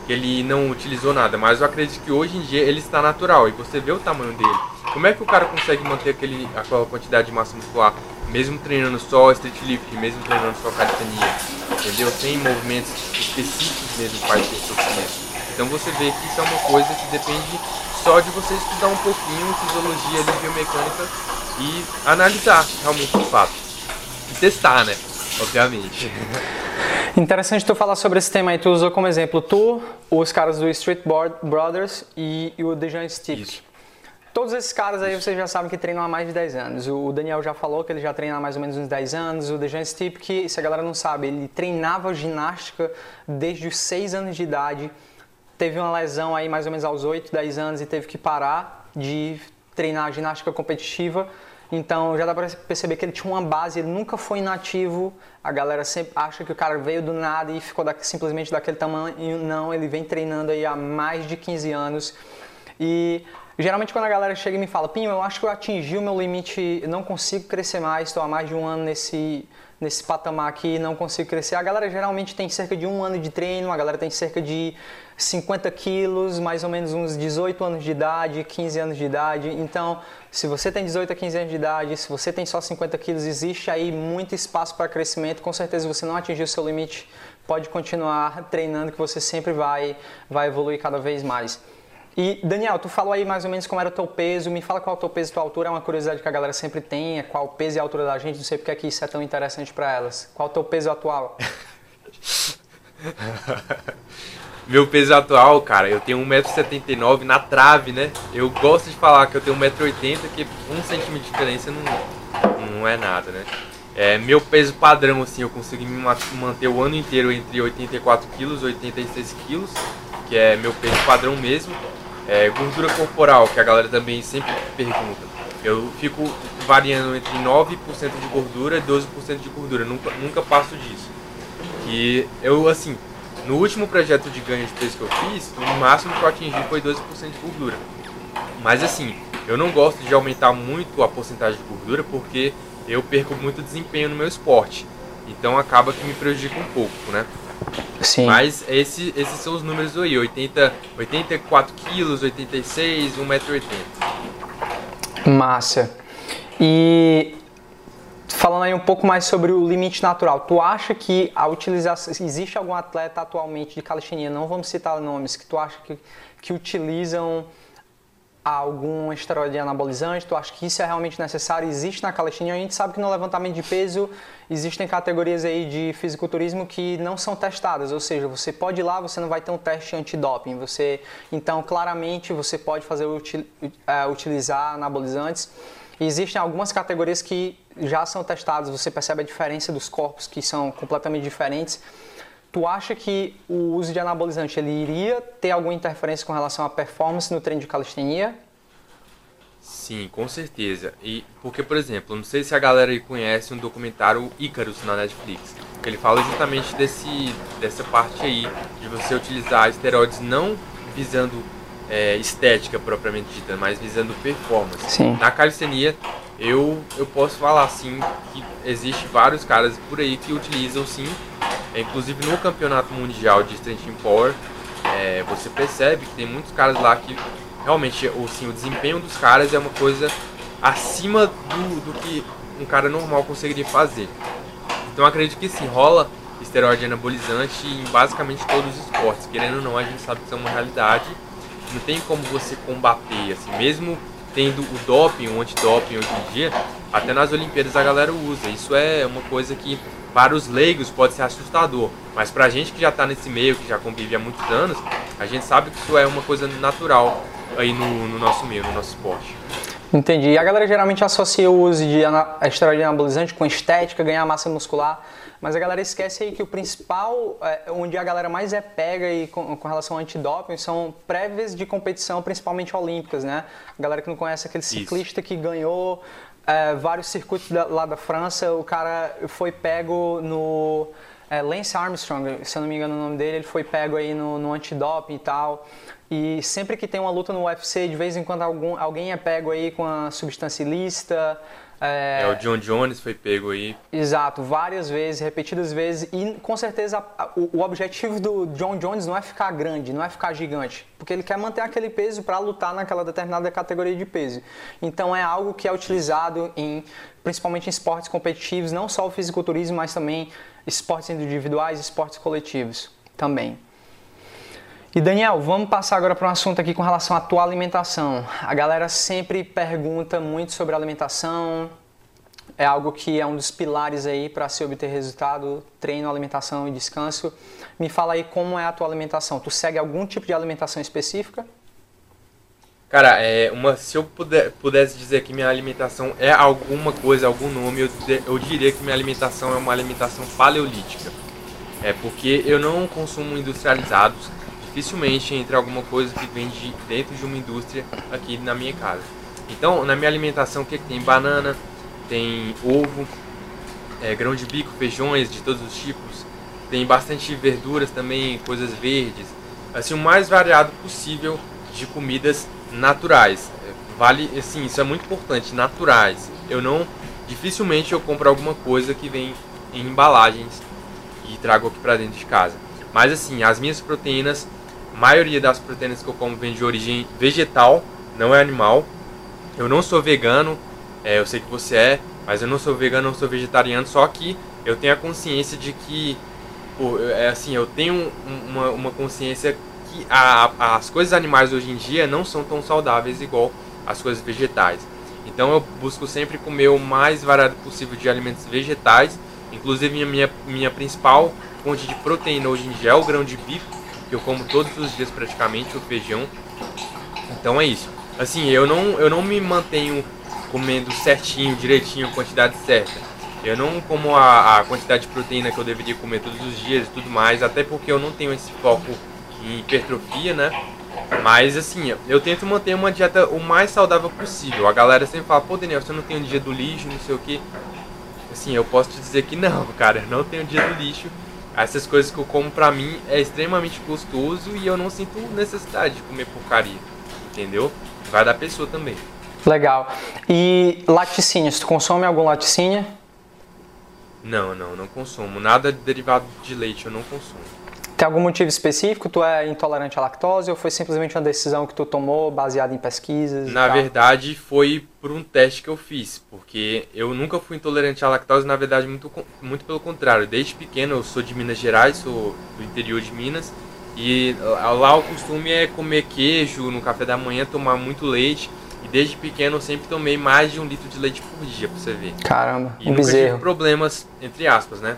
que ele não utilizou nada, mas eu acredito que hoje em dia ele está natural e você vê o tamanho dele. Como é que o cara consegue manter aquele, aquela quantidade de massa muscular mesmo treinando só street lift, mesmo treinando só calistenia, entendeu? Sem movimentos específicos mesmo para hipertrofia. Então você vê que isso é uma coisa que depende só de você estudar um pouquinho fisiologia de biomecânica e analisar realmente o fato. E testar, né? Obviamente. [laughs] Interessante tu falar sobre esse tema aí. Tu usou como exemplo tu, os caras do Street Brothers e, e o Dejan Stick. Isso. Todos esses caras aí vocês já sabem que treinam há mais de 10 anos. O Daniel já falou que ele já treina há mais ou menos uns 10 anos. O Dejan Stipe, que se a galera não sabe, ele treinava ginástica desde os 6 anos de idade. Teve uma lesão aí mais ou menos aos 8, 10 anos e teve que parar de treinar ginástica competitiva. Então já dá para perceber que ele tinha uma base, ele nunca foi inativo. A galera sempre acha que o cara veio do nada e ficou da, simplesmente daquele tamanho. Não, ele vem treinando aí há mais de 15 anos. E Geralmente quando a galera chega e me fala, Pinho, eu acho que eu atingi o meu limite, não consigo crescer mais, estou há mais de um ano nesse, nesse patamar aqui, não consigo crescer. A galera geralmente tem cerca de um ano de treino, a galera tem cerca de 50 quilos, mais ou menos uns 18 anos de idade, 15 anos de idade. Então, se você tem 18 a 15 anos de idade, se você tem só 50 quilos, existe aí muito espaço para crescimento. Com certeza você não atingiu o seu limite, pode continuar treinando que você sempre vai, vai evoluir cada vez mais. E Daniel, tu falou aí mais ou menos como era o teu peso, me fala qual é o teu peso e tua altura, é uma curiosidade que a galera sempre tem, é qual o peso e a altura da gente, não sei porque que isso é tão interessante para elas. Qual o teu peso atual? [laughs] Meu peso atual, cara, eu tenho 1,79m na trave, né? Eu gosto de falar que eu tenho 1,80m, que um centímetro de diferença não, não é nada, né? É, meu peso padrão, assim, eu consegui me manter o ano inteiro entre 84 quilos e 86 quilos, que é meu peso padrão mesmo. É, gordura corporal, que a galera também sempre pergunta. Eu fico variando entre 9% de gordura e 12% de gordura, nunca, nunca passo disso. E eu, assim, no último projeto de ganho de peso que eu fiz, o máximo que eu atingi foi 12% de gordura. Mas assim, eu não gosto de aumentar muito a porcentagem de gordura porque eu perco muito desempenho no meu esporte. Então acaba que me prejudica um pouco, né? Sim. Mas esse, esses são os números aí, 80, 84 quilos, 86, 1,80m. Massa. E falando aí um pouco mais sobre o limite natural, tu acha que a utilização, existe algum atleta atualmente de calistenia, não vamos citar nomes, que tu acha que, que utilizam algum esteroide anabolizante? Tu acha que isso é realmente necessário? Existe na calistenia? A gente sabe que no levantamento de peso existem categorias aí de fisiculturismo que não são testadas, ou seja, você pode ir lá, você não vai ter um teste antidoping. Você, então, claramente, você pode fazer é, utilizar anabolizantes. existem algumas categorias que já são testadas, você percebe a diferença dos corpos que são completamente diferentes. Tu acha que o uso de anabolizante ele iria ter alguma interferência com relação à performance no treino de calistenia? Sim, com certeza. E porque, por exemplo, não sei se a galera aí conhece um documentário Icarus na Netflix. Ele fala justamente desse, dessa parte aí de você utilizar esteroides não visando é, estética propriamente dita, mas visando performance. Sim. Na calistenia, eu, eu posso falar assim que existe vários caras por aí que utilizam sim é, inclusive no campeonato mundial de Strength Power, é, você percebe que tem muitos caras lá que realmente o, assim, o desempenho dos caras é uma coisa acima do, do que um cara normal conseguiria fazer. Então acredito que sim, rola esteroide anabolizante em basicamente todos os esportes. Querendo ou não, a gente sabe que isso é uma realidade. Não tem como você combater, assim, mesmo tendo o doping, o antidoping hoje em dia, até nas Olimpíadas a galera usa. Isso é uma coisa que para os leigos pode ser assustador, mas para a gente que já está nesse meio, que já convive há muitos anos, a gente sabe que isso é uma coisa natural aí no, no nosso meio, no nosso esporte. Entendi. E a galera geralmente associa o uso de esteroide anabolizante com estética, ganhar massa muscular, mas a galera esquece aí que o principal, é, onde a galera mais é pega e com, com relação ao antidoping, são prévias de competição, principalmente olímpicas, né? A galera que não conhece aquele ciclista Isso. que ganhou é, vários circuitos da, lá da França, o cara foi pego no é, Lance Armstrong, se eu não me engano o nome dele, ele foi pego aí no, no antidoping e tal. E sempre que tem uma luta no UFC, de vez em quando algum, alguém é pego aí com a substância ilícita, é, é, o John Jones foi pego aí. Exato, várias vezes, repetidas vezes. E com certeza o, o, objetivo do John Jones não é ficar grande, não é ficar gigante. Porque ele quer manter aquele peso para lutar naquela determinada categoria de peso. Então é algo que é utilizado em principalmente em esportes competitivos, não só o fisiculturismo, mas também esportes individuais e esportes coletivos também. E Daniel, vamos passar agora para um assunto aqui com relação à tua alimentação. A galera sempre pergunta muito sobre alimentação. É algo que é um dos pilares aí para se obter resultado, treino, alimentação e descanso. Me fala aí como é a tua alimentação. Tu segue algum tipo de alimentação específica? Cara, é uma, se eu puder, pudesse dizer que minha alimentação é alguma coisa, algum nome, eu, eu diria que minha alimentação é uma alimentação paleolítica. É porque eu não consumo industrializados, dificilmente entre alguma coisa que vem de dentro de uma indústria aqui na minha casa. Então, na minha alimentação, o que, que tem? Banana, tem ovo, é, grão de bico, feijões de todos os tipos, tem bastante verduras também, coisas verdes, assim, o mais variado possível de comidas naturais. Vale, assim, isso é muito importante, naturais. Eu não, dificilmente eu compro alguma coisa que vem em embalagens e trago aqui para dentro de casa. Mas assim, as minhas proteínas maioria das proteínas que eu como vem de origem vegetal, não é animal. Eu não sou vegano, é, eu sei que você é, mas eu não sou vegano, não sou vegetariano, só que eu tenho a consciência de que, pô, é assim, eu tenho uma, uma consciência que a, as coisas animais hoje em dia não são tão saudáveis igual as coisas vegetais. Então eu busco sempre comer o mais variado possível de alimentos vegetais, inclusive minha, minha, principal fonte de proteína hoje em dia é o grão de bico, que eu como todos os dias praticamente, o feijão. Então é isso. Assim, eu não, eu não me mantenho comendo certinho, direitinho, a quantidade certa. Eu não como a, a quantidade de proteína que eu deveria comer todos os dias e tudo mais, até porque eu não tenho esse foco em hipertrofia, né? Mas assim, eu tento manter uma dieta o mais saudável possível. A galera sempre fala, pô Daniel, você não tem um dia do lixo, não sei o que. Assim, eu posso te dizer que não, [laughs] cara, eu não tenho dia do lixo essas coisas que eu como pra mim é extremamente gostoso e eu não sinto necessidade de comer porcaria, entendeu? Vai da pessoa também. Legal. E laticínios, tu consome algum laticínio? Não, não, não consumo. Nada derivado de leite eu não consumo. Tem algum motivo específico? Tu é intolerante à lactose ou foi simplesmente uma decisão que tu tomou baseada em pesquisas? Na verdade, foi por um teste que eu fiz, porque eu nunca fui intolerante à lactose, na verdade, muito, muito pelo contrário. Desde pequeno, eu sou de Minas Gerais, sou do interior de Minas, E lá o costume é comer queijo no café da manhã, tomar muito leite. E desde pequeno eu sempre tomei mais de um litro de leite por dia, pra você ver. Caramba, e um nunca bezerro. tive problemas, entre aspas, né?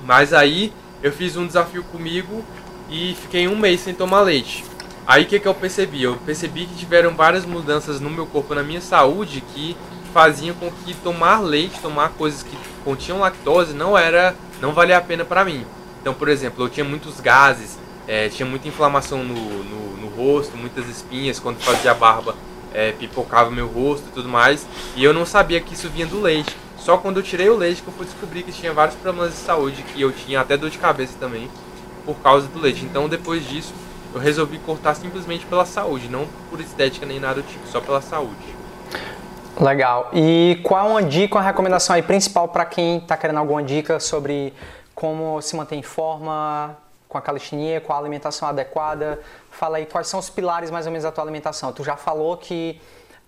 Mas aí eu fiz um desafio comigo e fiquei um mês sem tomar leite. Aí o que, que eu percebi? Eu percebi que tiveram várias mudanças no meu corpo, na minha saúde, que faziam com que tomar leite, tomar coisas que continham lactose não era, não valia a pena para mim. Então, por exemplo, eu tinha muitos gases, é, tinha muita inflamação no, no, no, rosto, muitas espinhas quando fazia barba, é, pipocava meu rosto e tudo mais, e eu não sabia que isso vinha do leite. Só quando eu tirei o leite que eu fui descobrir que tinha vários problemas de saúde, que eu tinha até dor de cabeça também por causa do leite. Então, depois disso, eu resolvi cortar simplesmente pela saúde, não por estética nem nada do tipo, só pela saúde. Legal. E qual uma dica, uma recomendação aí principal para quem está querendo alguma dica sobre como se manter em forma com a calistenia, com a alimentação adequada? Fala aí quais são os pilares mais ou menos da tua alimentação. Tu já falou que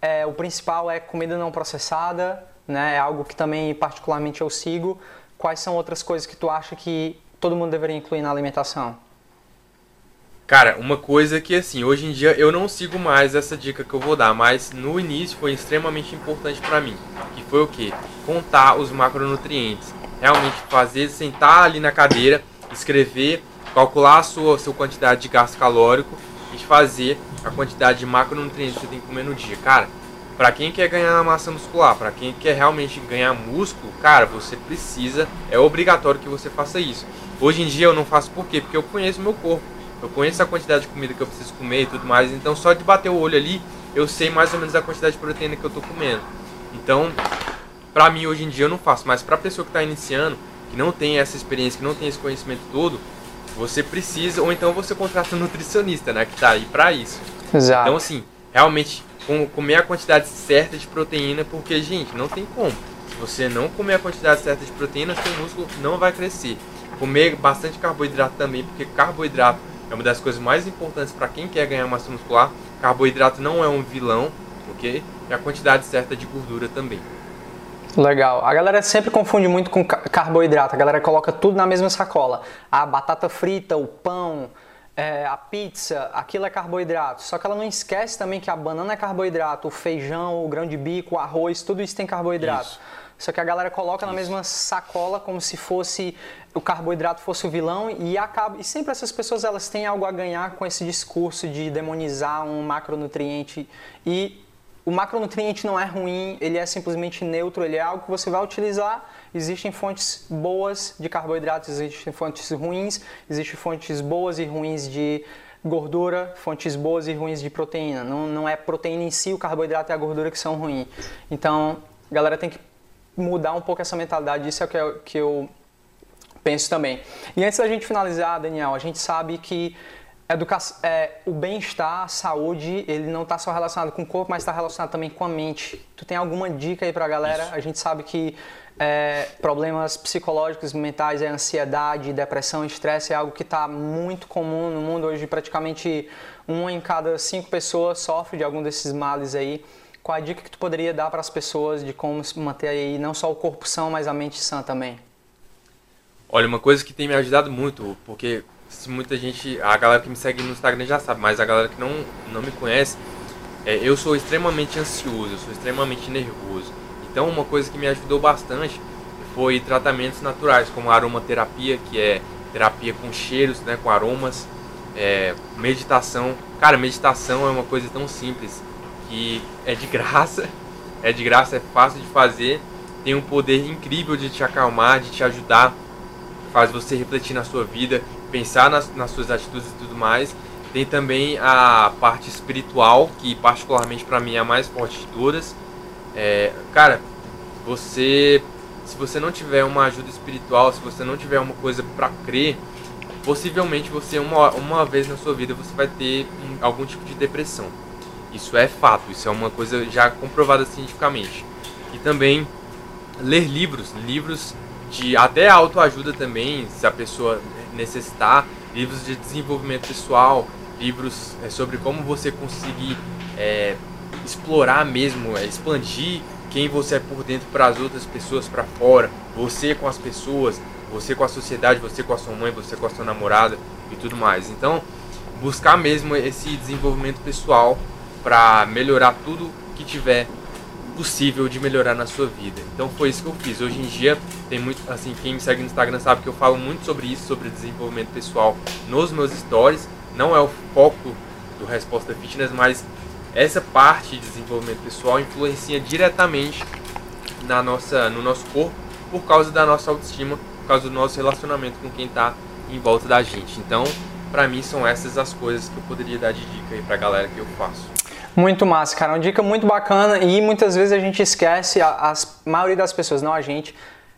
é, o principal é comida não processada, né? É algo que também particularmente eu sigo. Quais são outras coisas que tu acha que todo mundo deveria incluir na alimentação? Cara, uma coisa que assim, hoje em dia eu não sigo mais essa dica que eu vou dar, mas no início foi extremamente importante para mim. Que foi o que? Contar os macronutrientes. Realmente fazer, sentar ali na cadeira, escrever, calcular a sua, a sua quantidade de gasto calórico e fazer a quantidade de macronutrientes que você tem que comer no dia. Cara, para quem quer ganhar massa muscular, para quem quer realmente ganhar músculo, cara, você precisa, é obrigatório que você faça isso. Hoje em dia eu não faço por quê? Porque eu conheço meu corpo eu conheço a quantidade de comida que eu preciso comer e tudo mais, então só de bater o olho ali, eu sei mais ou menos a quantidade de proteína que eu tô comendo. Então, pra mim hoje em dia eu não faço, mas pra pessoa que tá iniciando, que não tem essa experiência, que não tem esse conhecimento todo, você precisa, ou então você contrata um nutricionista, né, que tá aí pra isso. Exato. Então, assim, realmente, comer a quantidade certa de proteína, porque, gente, não tem como. Se você não comer a quantidade certa de proteína, seu músculo não vai crescer. Comer bastante carboidrato também, porque carboidrato é uma das coisas mais importantes para quem quer ganhar massa muscular. Carboidrato não é um vilão, ok? E a quantidade certa de gordura também. Legal. A galera sempre confunde muito com carboidrato. A galera coloca tudo na mesma sacola. A batata frita, o pão, é, a pizza, aquilo é carboidrato. Só que ela não esquece também que a banana é carboidrato, o feijão, o grão de bico, o arroz, tudo isso tem carboidrato. Isso. Só que a galera coloca Isso. na mesma sacola como se fosse o carboidrato fosse o vilão e acaba e sempre essas pessoas elas têm algo a ganhar com esse discurso de demonizar um macronutriente e o macronutriente não é ruim, ele é simplesmente neutro, ele é algo que você vai utilizar. Existem fontes boas de carboidratos, existem fontes ruins, existem fontes boas e ruins de gordura, fontes boas e ruins de proteína. Não, não é proteína em si, o carboidrato e a gordura que são ruins. Então, a galera tem que mudar um pouco essa mentalidade, isso é o que eu, que eu penso também. E antes da gente finalizar, Daniel, a gente sabe que educação, é, o bem-estar, a saúde, ele não está só relacionado com o corpo, mas está relacionado também com a mente. Tu tem alguma dica aí para a galera? Isso. A gente sabe que é, problemas psicológicos, mentais, é ansiedade, depressão, estresse é algo que está muito comum no mundo hoje. Praticamente uma em cada cinco pessoas sofre de algum desses males aí. Qual a dica que tu poderia dar para as pessoas de como manter aí não só o corpo são, mas a mente sã também? Olha, uma coisa que tem me ajudado muito, porque muita gente, a galera que me segue no Instagram já sabe, mas a galera que não, não me conhece, é, eu sou extremamente ansioso, eu sou extremamente nervoso. Então, uma coisa que me ajudou bastante foi tratamentos naturais, como aromaterapia, que é terapia com cheiros, né, com aromas, é, meditação. Cara, meditação é uma coisa tão simples que é de graça, é de graça, é fácil de fazer, tem um poder incrível de te acalmar, de te ajudar, faz você refletir na sua vida, pensar nas, nas suas atitudes e tudo mais. Tem também a parte espiritual, que particularmente para mim é a mais forte de todas. É, cara, você, se você não tiver uma ajuda espiritual, se você não tiver uma coisa para crer, possivelmente você uma, uma vez na sua vida você vai ter um, algum tipo de depressão. Isso é fato, isso é uma coisa já comprovada cientificamente. E também ler livros, livros de até autoajuda também, se a pessoa necessitar, livros de desenvolvimento pessoal, livros é, sobre como você conseguir é, explorar mesmo, é, expandir quem você é por dentro para as outras pessoas para fora, você com as pessoas, você com a sociedade, você com a sua mãe, você com a sua namorada. e tudo mais. Então, buscar mesmo esse desenvolvimento pessoal para melhorar tudo que tiver possível de melhorar na sua vida. Então foi isso que eu fiz. Hoje em dia tem muito, assim, quem me segue no Instagram sabe que eu falo muito sobre isso, sobre desenvolvimento pessoal nos meus stories. Não é o foco do Resposta Fitness, mas essa parte de desenvolvimento pessoal influencia diretamente na nossa, no nosso corpo por causa da nossa autoestima, por causa do nosso relacionamento com quem está em volta da gente. Então, para mim são essas as coisas que eu poderia dar de dica aí pra galera que eu faço. Muito massa, cara. Uma dica muito bacana e muitas vezes a gente esquece, a, a maioria das pessoas, não a gente,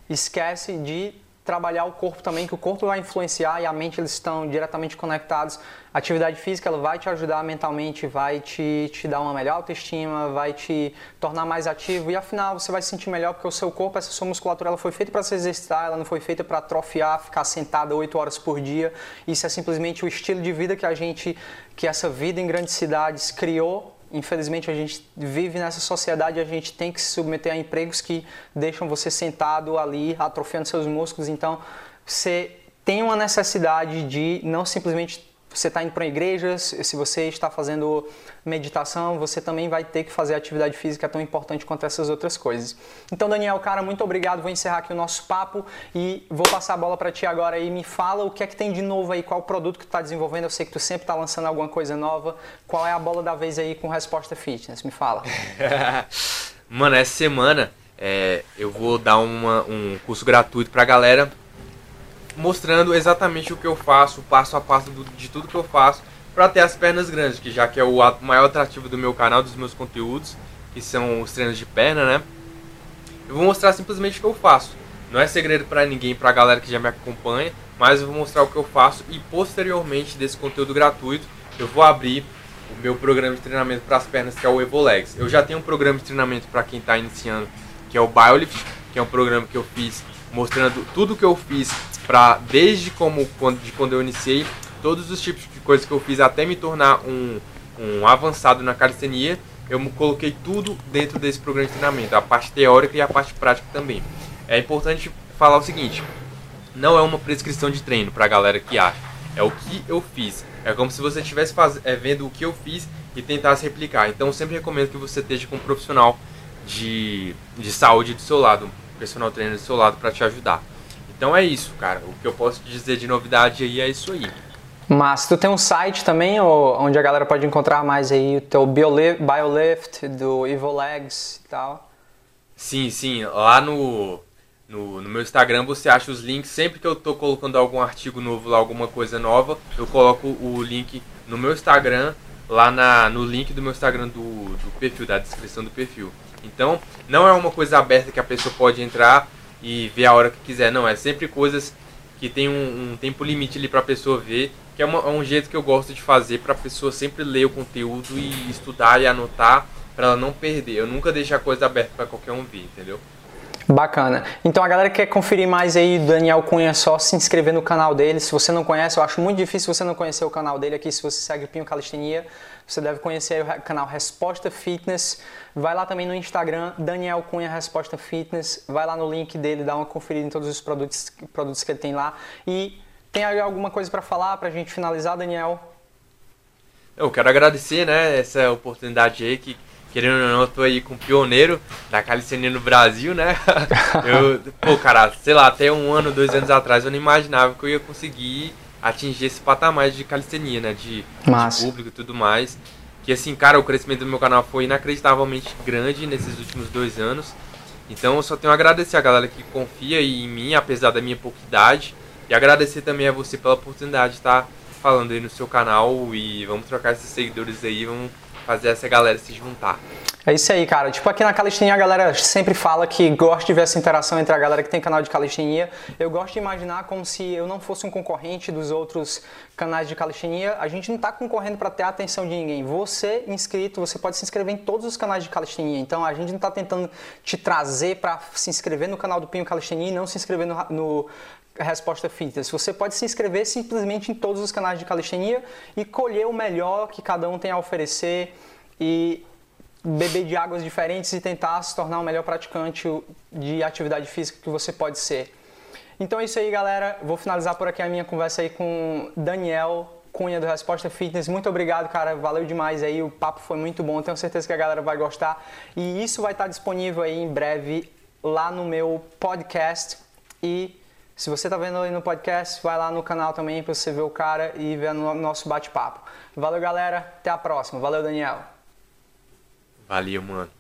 esquece de trabalhar o corpo também, que o corpo vai influenciar e a mente eles estão diretamente conectados. A atividade física ela vai te ajudar mentalmente, vai te, te dar uma melhor autoestima, vai te tornar mais ativo e afinal você vai se sentir melhor porque o seu corpo, essa sua musculatura, ela foi feita para se exercitar, ela não foi feita para atrofiar, ficar sentada 8 horas por dia. Isso é simplesmente o estilo de vida que a gente, que essa vida em grandes cidades criou Infelizmente a gente vive nessa sociedade, a gente tem que se submeter a empregos que deixam você sentado ali, atrofiando seus músculos. Então, você tem uma necessidade de não simplesmente você está indo para igrejas, se você está fazendo meditação, você também vai ter que fazer atividade física tão importante quanto essas outras coisas. Então, Daniel, cara, muito obrigado. Vou encerrar aqui o nosso papo e vou passar a bola para ti agora e me fala o que é que tem de novo aí, qual produto que tu está desenvolvendo. Eu sei que tu sempre está lançando alguma coisa nova. Qual é a bola da vez aí com resposta fitness? Me fala. [laughs] Mano, essa semana é, eu vou dar uma, um curso gratuito para a galera mostrando exatamente o que eu faço, passo a passo do, de tudo que eu faço para ter as pernas grandes, que já que é o maior atrativo do meu canal, dos meus conteúdos, que são os treinos de perna, né? Eu vou mostrar simplesmente o que eu faço. Não é segredo para ninguém, para a galera que já me acompanha, mas eu vou mostrar o que eu faço e posteriormente desse conteúdo gratuito, eu vou abrir o meu programa de treinamento para as pernas, que é o EvoLegs. Eu já tenho um programa de treinamento para quem está iniciando, que é o BioLift, que é um programa que eu fiz mostrando tudo que eu fiz para desde como quando, de quando eu iniciei, todos os tipos de coisas que eu fiz até me tornar um, um avançado na calistenia, eu coloquei tudo dentro desse programa de treinamento, a parte teórica e a parte prática também. É importante falar o seguinte, não é uma prescrição de treino para a galera que acha, é o que eu fiz. É como se você estivesse é, vendo o que eu fiz e tentasse replicar. Então, sempre recomendo que você esteja com um profissional de, de saúde do seu lado, um personal trainer do seu lado para te ajudar. Então é isso, cara. O que eu posso dizer de novidade aí é isso aí. Mas tu tem um site também onde a galera pode encontrar mais aí o teu BioLift, do EvoLegs e tal? Sim, sim. Lá no, no, no, meu Instagram você acha os links. Sempre que eu tô colocando algum artigo novo lá, alguma coisa nova, eu coloco o link no meu Instagram, lá na, no link do meu Instagram do, do perfil, da descrição do perfil. Então, não é uma coisa aberta que a pessoa pode entrar e ver a hora que quiser. Não, é sempre coisas que tem um, um tempo limite ali para a pessoa ver, que é, uma, é, um jeito que eu gosto de fazer para a pessoa sempre ler o conteúdo e estudar e anotar para ela não perder. Eu nunca deixo a coisa aberta para qualquer um ver, entendeu? Bacana. Então a galera que quer conferir mais aí do Daniel Cunha, é só se inscrever no canal dele. Se você não conhece, eu acho muito difícil você não conhecer o canal dele aqui. Se você segue Pinho Calistenia, você deve conhecer o canal Resposta Fitness. Vai lá também no Instagram, Daniel Cunha Resposta Fitness. Vai lá no link dele, dá uma conferida em todos os produtos, produtos que ele tem lá. E tem alguma coisa para falar para a gente finalizar, Daniel? Eu quero agradecer, né, essa oportunidade aí que querendo ou não, eu tô aí com o pioneiro da calistenia no Brasil, né? [laughs] Eu, pô, cara, sei lá, até um ano, dois anos atrás eu não imaginava que eu ia conseguir atingir esse patamar de calistenia, né? De, de público e tudo mais. Que assim, cara, o crescimento do meu canal foi inacreditavelmente grande nesses últimos dois anos. Então eu só tenho a agradecer a galera que confia em mim, apesar da minha pouca idade. E agradecer também a você pela oportunidade de estar falando aí no seu canal. E vamos trocar esses seguidores aí, vamos fazer essa galera se juntar. É isso aí, cara. Tipo, aqui na calistenia a galera sempre fala que gosta de ver essa interação entre a galera que tem canal de calistenia. Eu gosto de imaginar como se eu não fosse um concorrente dos outros canais de calistenia. A gente não está concorrendo para ter a atenção de ninguém. Você, inscrito, você pode se inscrever em todos os canais de calistenia. Então, a gente não está tentando te trazer para se inscrever no canal do Pinho Calistenia e não se inscrever no, no Resposta Fitness. Você pode se inscrever simplesmente em todos os canais de calistenia e colher o melhor que cada um tem a oferecer e beber de águas diferentes e tentar se tornar o melhor praticante de atividade física que você pode ser. Então é isso aí, galera. Vou finalizar por aqui a minha conversa aí com Daniel Cunha do Resposta Fitness. Muito obrigado, cara. Valeu demais aí. O papo foi muito bom. Tenho certeza que a galera vai gostar. E isso vai estar disponível aí em breve lá no meu podcast. E se você está vendo aí no podcast, vai lá no canal também para você ver o cara e ver o nosso bate-papo. Valeu, galera. Até a próxima. Valeu, Daniel. Valeu, mano.